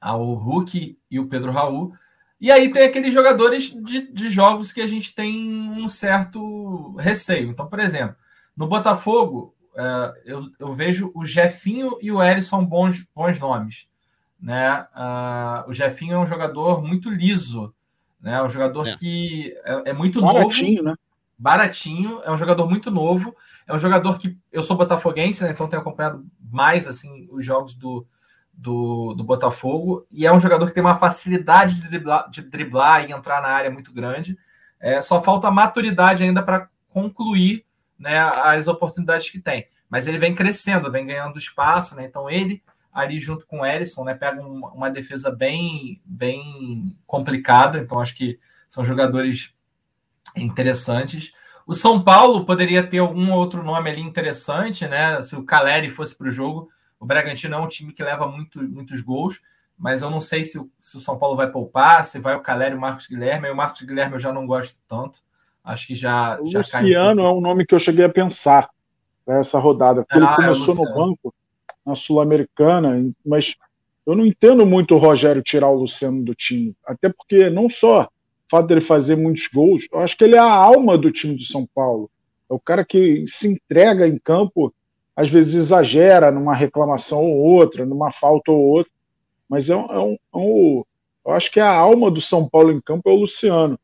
ao Hulk e o Pedro Raul. E aí tem aqueles jogadores de, de jogos que a gente tem um certo receio. Então, por exemplo, no Botafogo, é, eu, eu, vejo o Jefinho e o Erisson bons, bons nomes. Né? Uh, o Jefinho é um jogador muito liso, né? um jogador é. que é, é muito Baratinho, novo. Né? Baratinho, é um jogador muito novo, é um jogador que eu sou botafoguense, né, então tenho acompanhado mais assim os jogos do, do, do, Botafogo, e é um jogador que tem uma facilidade de driblar, de driblar e entrar na área muito grande. É, só falta maturidade ainda para concluir né, as oportunidades que tem. Mas ele vem crescendo, vem ganhando espaço, né? Então ele ali junto com o Ellison, né, pega um, uma defesa bem bem complicada, então acho que são jogadores interessantes. O São Paulo poderia ter algum outro nome ali interessante, né? Se o Caleri fosse para o jogo. O Bragantino é um time que leva muito, muitos gols, mas eu não sei se o, se o São Paulo vai poupar, se vai o Caleri e o Marcos Guilherme. E o Marcos Guilherme eu já não gosto tanto. Acho que já. O já Luciano é um nome que eu cheguei a pensar nessa rodada, porque ah, ele é começou é no banco na Sul-Americana, mas eu não entendo muito o Rogério tirar o Luciano do time, até porque não só fato dele fazer muitos gols, eu acho que ele é a alma do time de São Paulo. É o cara que se entrega em campo, às vezes exagera numa reclamação ou outra, numa falta ou outra, mas é um, é um, é um eu acho que a alma do São Paulo em campo é o Luciano.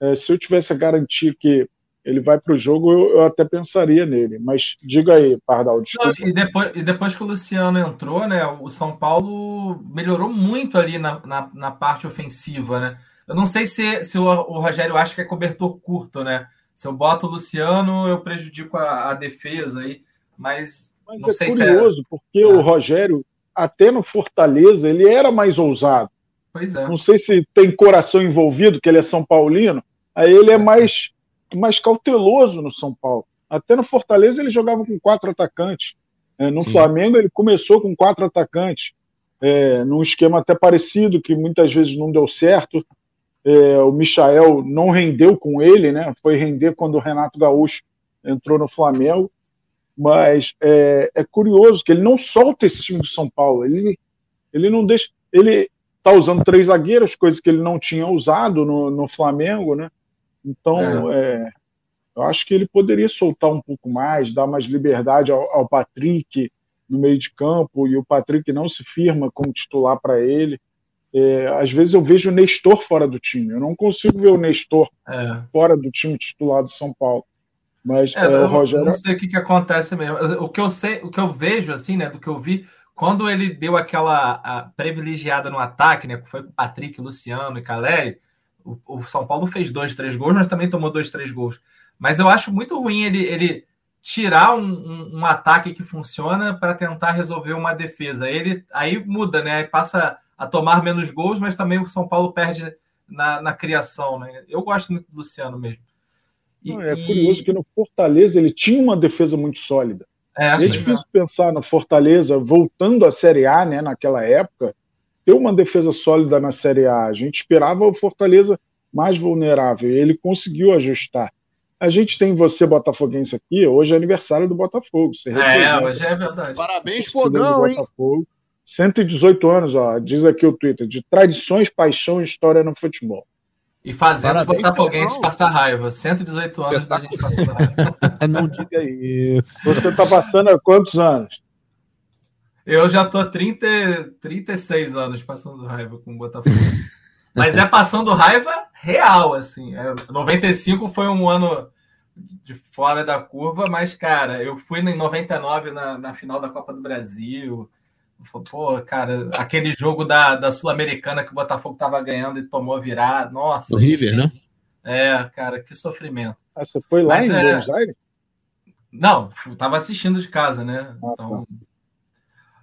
É, se eu tivesse a garantia que ele vai para o jogo, eu, eu, até pensaria nele. Mas diga aí, Pardal, desculpa. Não, e, depois, e depois que o Luciano entrou, né, o São Paulo melhorou muito ali na, na, na parte ofensiva, né? Eu não sei se, se o, o, Rogério acha que é cobertor curto, né? Se eu boto o Luciano, eu prejudico a, a defesa aí, mas, mas não é sei curioso, se é... porque ah. o Rogério, até no Fortaleza, ele era mais ousado. Pois é. Não sei se tem coração envolvido, que ele é São Paulino, aí ele é mais mais cauteloso no São Paulo. Até no Fortaleza ele jogava com quatro atacantes. É, no Sim. Flamengo ele começou com quatro atacantes, é, num esquema até parecido, que muitas vezes não deu certo. É, o Michael não rendeu com ele, né? Foi render quando o Renato Gaúcho entrou no Flamengo. Mas é, é curioso que ele não solta esse time do São Paulo. Ele, ele não deixa. Ele está usando três zagueiros, coisa que ele não tinha usado no, no Flamengo, né? Então, é. É, eu acho que ele poderia soltar um pouco mais, dar mais liberdade ao, ao, Patrick no meio de campo, e o Patrick não se firma como titular para ele. É, às vezes eu vejo o Nestor fora do time. Eu não consigo ver o Nestor é. fora do time titular do São Paulo. Mas é, o Rogério. Não sei o que, que acontece mesmo. O que eu sei, o que eu vejo, assim, né, do que eu vi, quando ele deu aquela privilegiada no ataque, né? Foi com Patrick, Luciano e Caleri, o, o, São Paulo fez dois, três gols, mas também tomou dois, três gols. Mas eu acho muito ruim ele, ele tirar um, um, um ataque que funciona para tentar resolver uma defesa. Ele aí muda, né? Aí passa a tomar menos gols, mas também o São Paulo perde na, na criação, né? Eu gosto muito do Luciano mesmo. E, é curioso que no Fortaleza ele tinha uma defesa muito sólida. É, é difícil é. pensar no Fortaleza voltando à Série A, né, naquela época, ter uma defesa sólida na Série A. A gente esperava o Fortaleza mais vulnerável e ele conseguiu ajustar. A gente tem você, Botafoguense, aqui. Hoje é aniversário do Botafogo. Você é, hoje é verdade. Parabéns, Fogão, hein? Botafogo. 118 anos, ó, diz aqui o Twitter, de tradições, paixão e história no futebol. E fazendo os botafoguenses passar raiva. 118 anos da gente passando raiva. Não diga isso. Você está passando há quantos anos? Eu já tô 30, 36 anos passando raiva com o Botafogo. Mas é passando raiva real, assim. É, 95 foi um ano de fora da curva, mas, cara, eu fui em 99 na, na final da Copa do Brasil. Pô, cara, aquele jogo da, da Sul-Americana que o Botafogo tava ganhando e tomou virar. Nossa. O River, né? É, cara, que sofrimento. Ah, você foi lá mas, em é... Buenos Aires? Não, tava assistindo de casa, né? Ah, tá. então.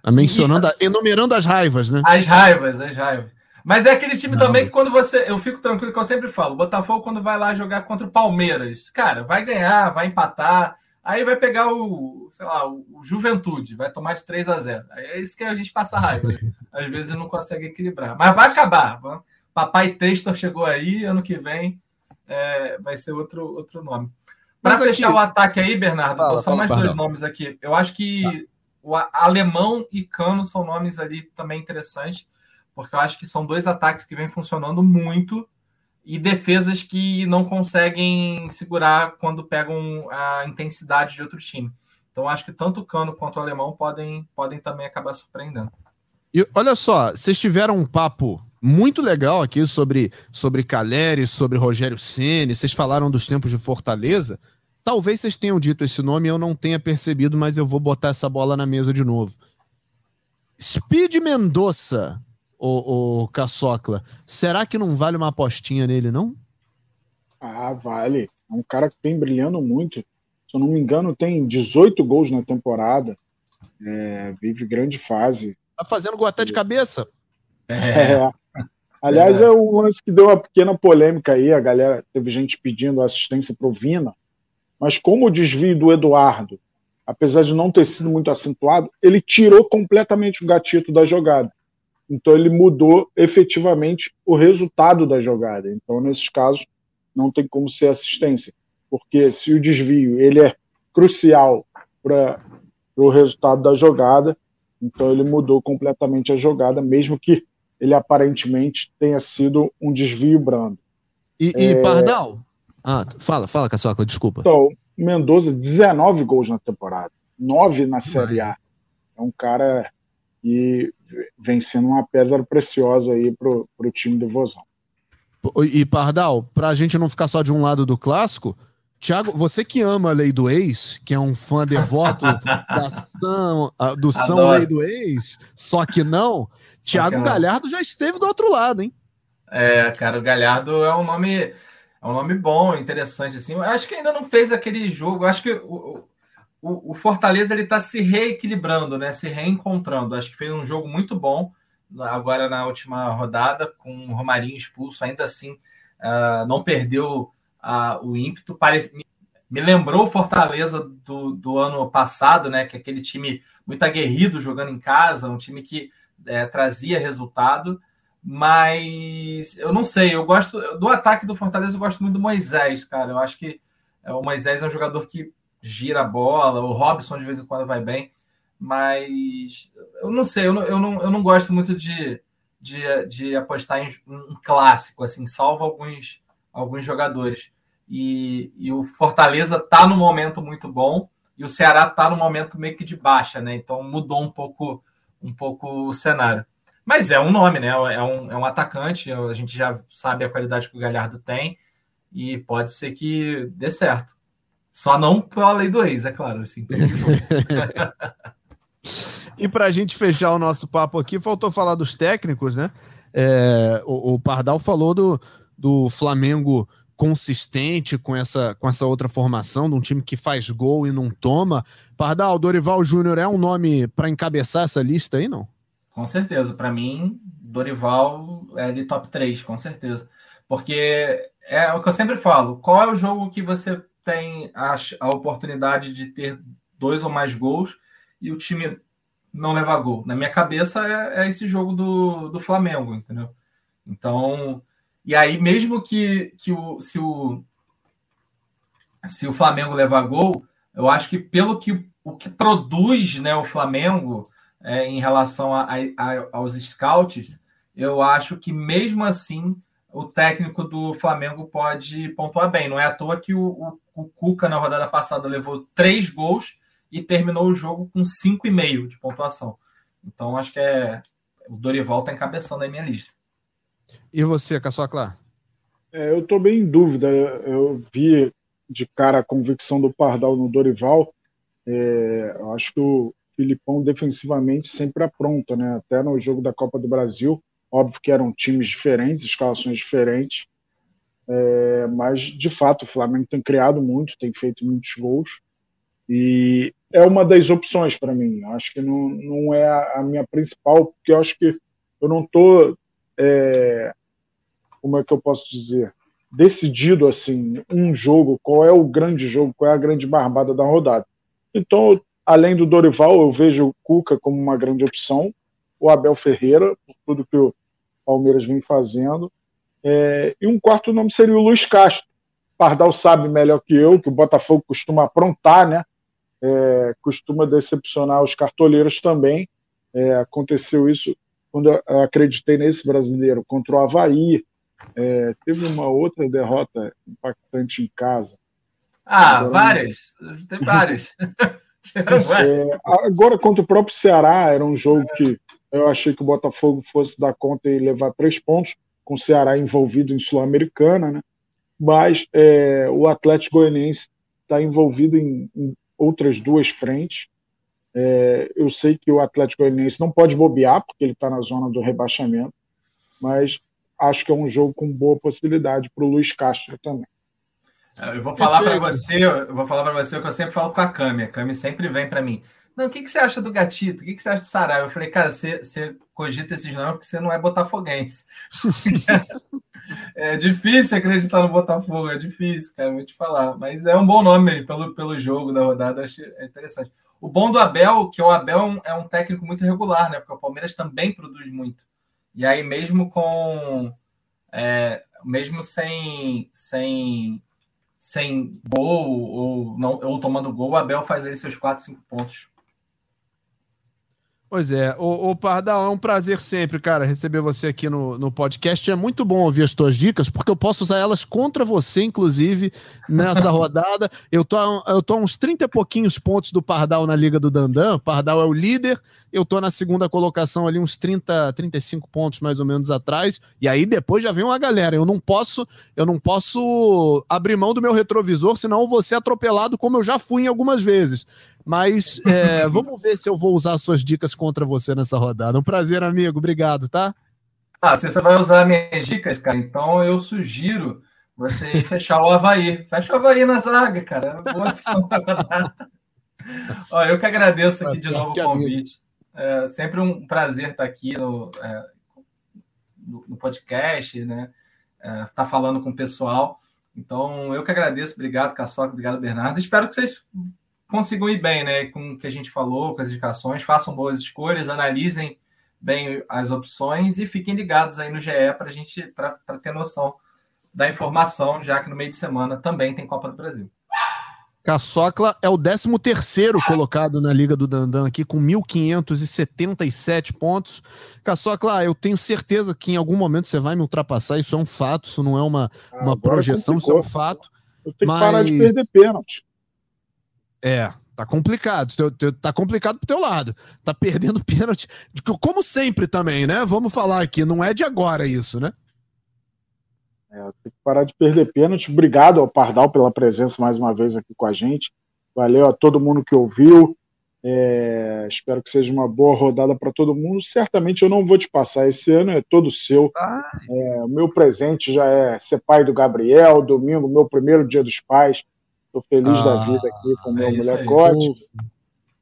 Tá. Mencionando, e, enumerando as raivas, né? As raivas, as raivas. Mas é aquele time Não, também mas... que quando você. Eu fico tranquilo que eu sempre falo: Botafogo, quando vai lá jogar contra o Palmeiras, cara, vai ganhar, vai empatar. Aí vai pegar o, sei lá, o Juventude, vai tomar de 3 a 0. Aí é isso que a gente passa raiva. Às vezes não consegue equilibrar. Mas vai acabar. Papai Testor chegou aí, ano que vem é, vai ser outro, outro nome. Para fechar aqui... o ataque aí, Bernardo, fala, só mais dois nomes aqui. Eu acho que tá o alemão e Cano são nomes ali também interessantes, porque eu acho que são dois ataques que vêm funcionando muito e defesas que não conseguem segurar quando pegam a intensidade de outro time. Então acho que tanto o Cano quanto o alemão podem, podem também acabar surpreendendo. E olha só, vocês tiveram um papo muito legal aqui sobre sobre Caleri, sobre Rogério Ceni. Vocês falaram dos tempos de Fortaleza. Talvez vocês tenham dito esse nome e eu não tenha percebido, mas eu vou botar essa bola na mesa de novo. Speed Mendonça, o, o Caçocla, será que não vale uma apostinha nele, não? Ah, vale. É um cara que vem brilhando muito. Se eu não me engano, tem 18 gols na temporada. É, vive grande fase. Tá fazendo gol até de cabeça? É. é. Aliás, é. é um lance que deu uma pequena polêmica aí, a galera teve gente pedindo assistência para o Vina, mas como o desvio do Eduardo, apesar de não ter sido muito acentuado, ele tirou completamente o gatito da jogada. Então ele mudou efetivamente o resultado da jogada. Então, nesses casos, não tem como ser assistência, porque se o desvio ele é crucial para o resultado da jogada, então ele mudou completamente a jogada, mesmo que ele aparentemente tenha sido um desvio brando. E, e é... Pardal? Ah, fala, fala, Caçocla, desculpa. Então, Mendoza, 19 gols na temporada, 9 na Série A. É um cara que vem sendo uma pedra preciosa aí pro, pro time do Vozão. E Pardal, pra gente não ficar só de um lado do clássico, Tiago, você que ama a Lei do Ex, que é um fã devoto da São, do São Lei do Ex, só que não, Tiago Galhardo já esteve do outro lado, hein? É, cara, o Galhardo é um nome, é um nome bom, interessante assim. Eu acho que ainda não fez aquele jogo. Eu acho que o, o, o Fortaleza ele está se reequilibrando, né? Se reencontrando. Acho que fez um jogo muito bom agora na última rodada com o Romarinho expulso. Ainda assim, uh, não perdeu o ímpeto. Parece, me, me lembrou o Fortaleza do, do ano passado, né? Que é aquele time muito aguerrido jogando em casa, um time que é, trazia resultado. Mas eu não sei, eu gosto do ataque do Fortaleza, eu gosto muito do Moisés, cara. Eu acho que é, o Moisés é um jogador que gira a bola, o Robson de vez em quando vai bem, mas eu não sei, eu não, eu não, eu não gosto muito de, de, de apostar em um clássico, assim, salvo alguns alguns jogadores. E, e o Fortaleza está no momento muito bom e o Ceará está no momento meio que de baixa, né? Então mudou um pouco, um pouco o cenário. Mas é um nome, né? É um, é um atacante, a gente já sabe a qualidade que o Galhardo tem e pode ser que dê certo. Só não pela lei do ex, é claro. Assim. e para a gente fechar o nosso papo aqui, faltou falar dos técnicos, né? É, o, o Pardal falou do, do Flamengo consistente com essa, com essa outra formação, de um time que faz gol e não toma. Pardal, Dorival Júnior é um nome para encabeçar essa lista aí, não? Com certeza. Para mim, Dorival é de top 3, com certeza. Porque é o que eu sempre falo: qual é o jogo que você tem a, a oportunidade de ter dois ou mais gols e o time não levar gol? Na minha cabeça, é, é esse jogo do, do Flamengo, entendeu? Então, e aí, mesmo que, que o, se, o, se o Flamengo levar gol, eu acho que pelo que o que produz né, o Flamengo é, em relação a, a, aos scouts, eu acho que mesmo assim o técnico do Flamengo pode pontuar bem. Não é à toa que o, o, o Cuca na rodada passada levou três gols e terminou o jogo com cinco e meio de pontuação. Então acho que é o Dorival está encabeçando a minha lista. E você, Caçocla? É, eu estou bem em dúvida. Eu vi de cara a convicção do Pardal no Dorival. É, eu acho que o Filipão defensivamente sempre apronta, né? Até no jogo da Copa do Brasil, óbvio que eram times diferentes, escalações diferentes, é, mas de fato o Flamengo tem criado muito, tem feito muitos gols e é uma das opções para mim. Acho que não, não é a minha principal, porque eu acho que eu não estou é, como é que eu posso dizer, decidido assim, um jogo, qual é o grande jogo, qual é a grande barbada da rodada. Então, além do Dorival, eu vejo o Cuca como uma grande opção, o Abel Ferreira, por tudo que o Palmeiras vem fazendo, é, e um quarto nome seria o Luiz Castro. Pardal sabe melhor que eu que o Botafogo costuma aprontar, né? É, costuma decepcionar os cartoleiros também. É, aconteceu isso quando eu acreditei nesse brasileiro contra o Havaí, é, teve uma outra derrota impactante em casa. Ah, agora, várias. Tem várias. é, agora, contra o próprio Ceará, era um jogo que eu achei que o Botafogo fosse dar conta e levar três pontos, com o Ceará envolvido em Sul-Americana, né? mas é, o Atlético Goianiense está envolvido em, em, outras duas frentes. É, eu sei que o Atlético Goianiense não pode bobear, porque ele está na zona do rebaixamento, mas acho que é um jogo com boa possibilidade para o Luiz Castro também. Eu vou falar para você, eu vou falar para você o que eu sempre falo com a Cami. A Cami sempre vem para mim. Não, o que, que você acha do Gatito? O que, que você acha do Saraiva? Eu falei, cara, você, você cogita esses nomes porque você não é botafoguense. é difícil acreditar no Botafogo, é difícil, cara, vou te falar. Mas é um bom nome pelo, pelo jogo da rodada, acho interessante. O bom do Abel, que o Abel é um, é um técnico muito regular, né? Porque o Palmeiras também produz muito. E aí, mesmo com. É, mesmo sem, sem, sem gol ou, não, ou tomando gol, o Abel faz aí seus 4, 5 pontos. Pois é, o, o Pardal, é um prazer sempre, cara, receber você aqui no, no podcast. É muito bom ouvir as tuas dicas, porque eu posso usar elas contra você, inclusive, nessa rodada. Eu tô, eu tô a uns 30 e pouquinhos pontos do Pardal na Liga do Dandan. Pardal é o líder, eu tô na segunda colocação ali, uns 30, 35 pontos mais ou menos atrás. E aí depois já vem uma galera. Eu não posso, eu não posso abrir mão do meu retrovisor, senão eu vou ser atropelado como eu já fui em algumas vezes. Mas é, vamos ver se eu vou usar suas dicas contra você nessa rodada. Um prazer, amigo. Obrigado, tá? Ah, se você vai usar minhas dicas, cara, então eu sugiro você fechar o Havaí. Fecha o Havaí na zaga, cara. É boa opção Ó, eu que agradeço aqui de novo o convite. É sempre um prazer estar aqui no, é, no, no, podcast, né? É, estar tá falando com o pessoal. Então, eu que agradeço. Obrigado, Caçoca. Obrigado, Bernardo. Espero que vocês consigam ir bem, né? Com o que a gente falou, com as indicações, façam boas escolhas, analisem bem as opções e fiquem ligados aí no GE para a gente para ter noção da informação, já que no meio de semana também tem Copa do Brasil. Caçocla é o 13 colocado na Liga do Dandan aqui, com 1.577 pontos. Caçocla, eu tenho certeza que em algum momento você vai me ultrapassar, isso é um fato, isso não é uma, ah, uma projeção, complicou. isso é um fato. Eu tenho mas... que parar de perder pênalti. É, tá complicado. Tá complicado pro teu lado. Tá perdendo pênalti. Como sempre também, né? Vamos falar aqui. Não é de agora isso, né? É, tem que parar de perder pênalti. Obrigado ao Pardal pela presença mais uma vez aqui com a gente. Valeu a todo mundo que ouviu. É, espero que seja uma boa rodada para todo mundo. Certamente eu não vou te passar esse ano, é todo seu. É, o meu presente já é ser pai do Gabriel, domingo, meu primeiro dia dos pais. Estou feliz ah, da vida aqui com meu é molecote.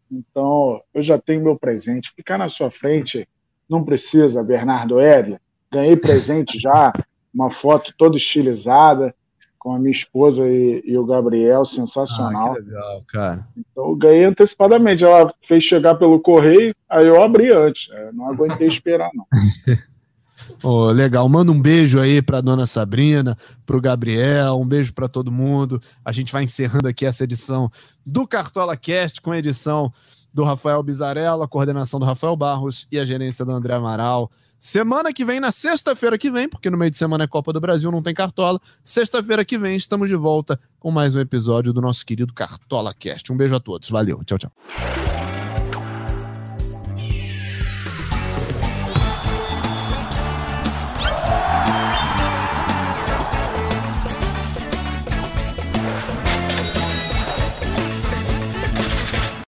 Então, eu já tenho meu presente. Ficar na sua frente não precisa, Bernardo Edler. Ganhei presente já, uma foto toda estilizada com a minha esposa e, e o Gabriel, sensacional. Ah, legal, cara. Então, ganhei antecipadamente. Ela fez chegar pelo correio, aí eu abri antes. Eu não aguentei esperar, não. Oh, legal, manda um beijo aí para dona Sabrina, para o Gabriel, um beijo para todo mundo. A gente vai encerrando aqui essa edição do Cartola Cast com a edição do Rafael Bizarella, a coordenação do Rafael Barros e a gerência do André Amaral. Semana que vem, na sexta-feira que vem, porque no meio de semana é Copa do Brasil, não tem Cartola. Sexta-feira que vem estamos de volta com mais um episódio do nosso querido Cartola Cast. Um beijo a todos, valeu, tchau, tchau.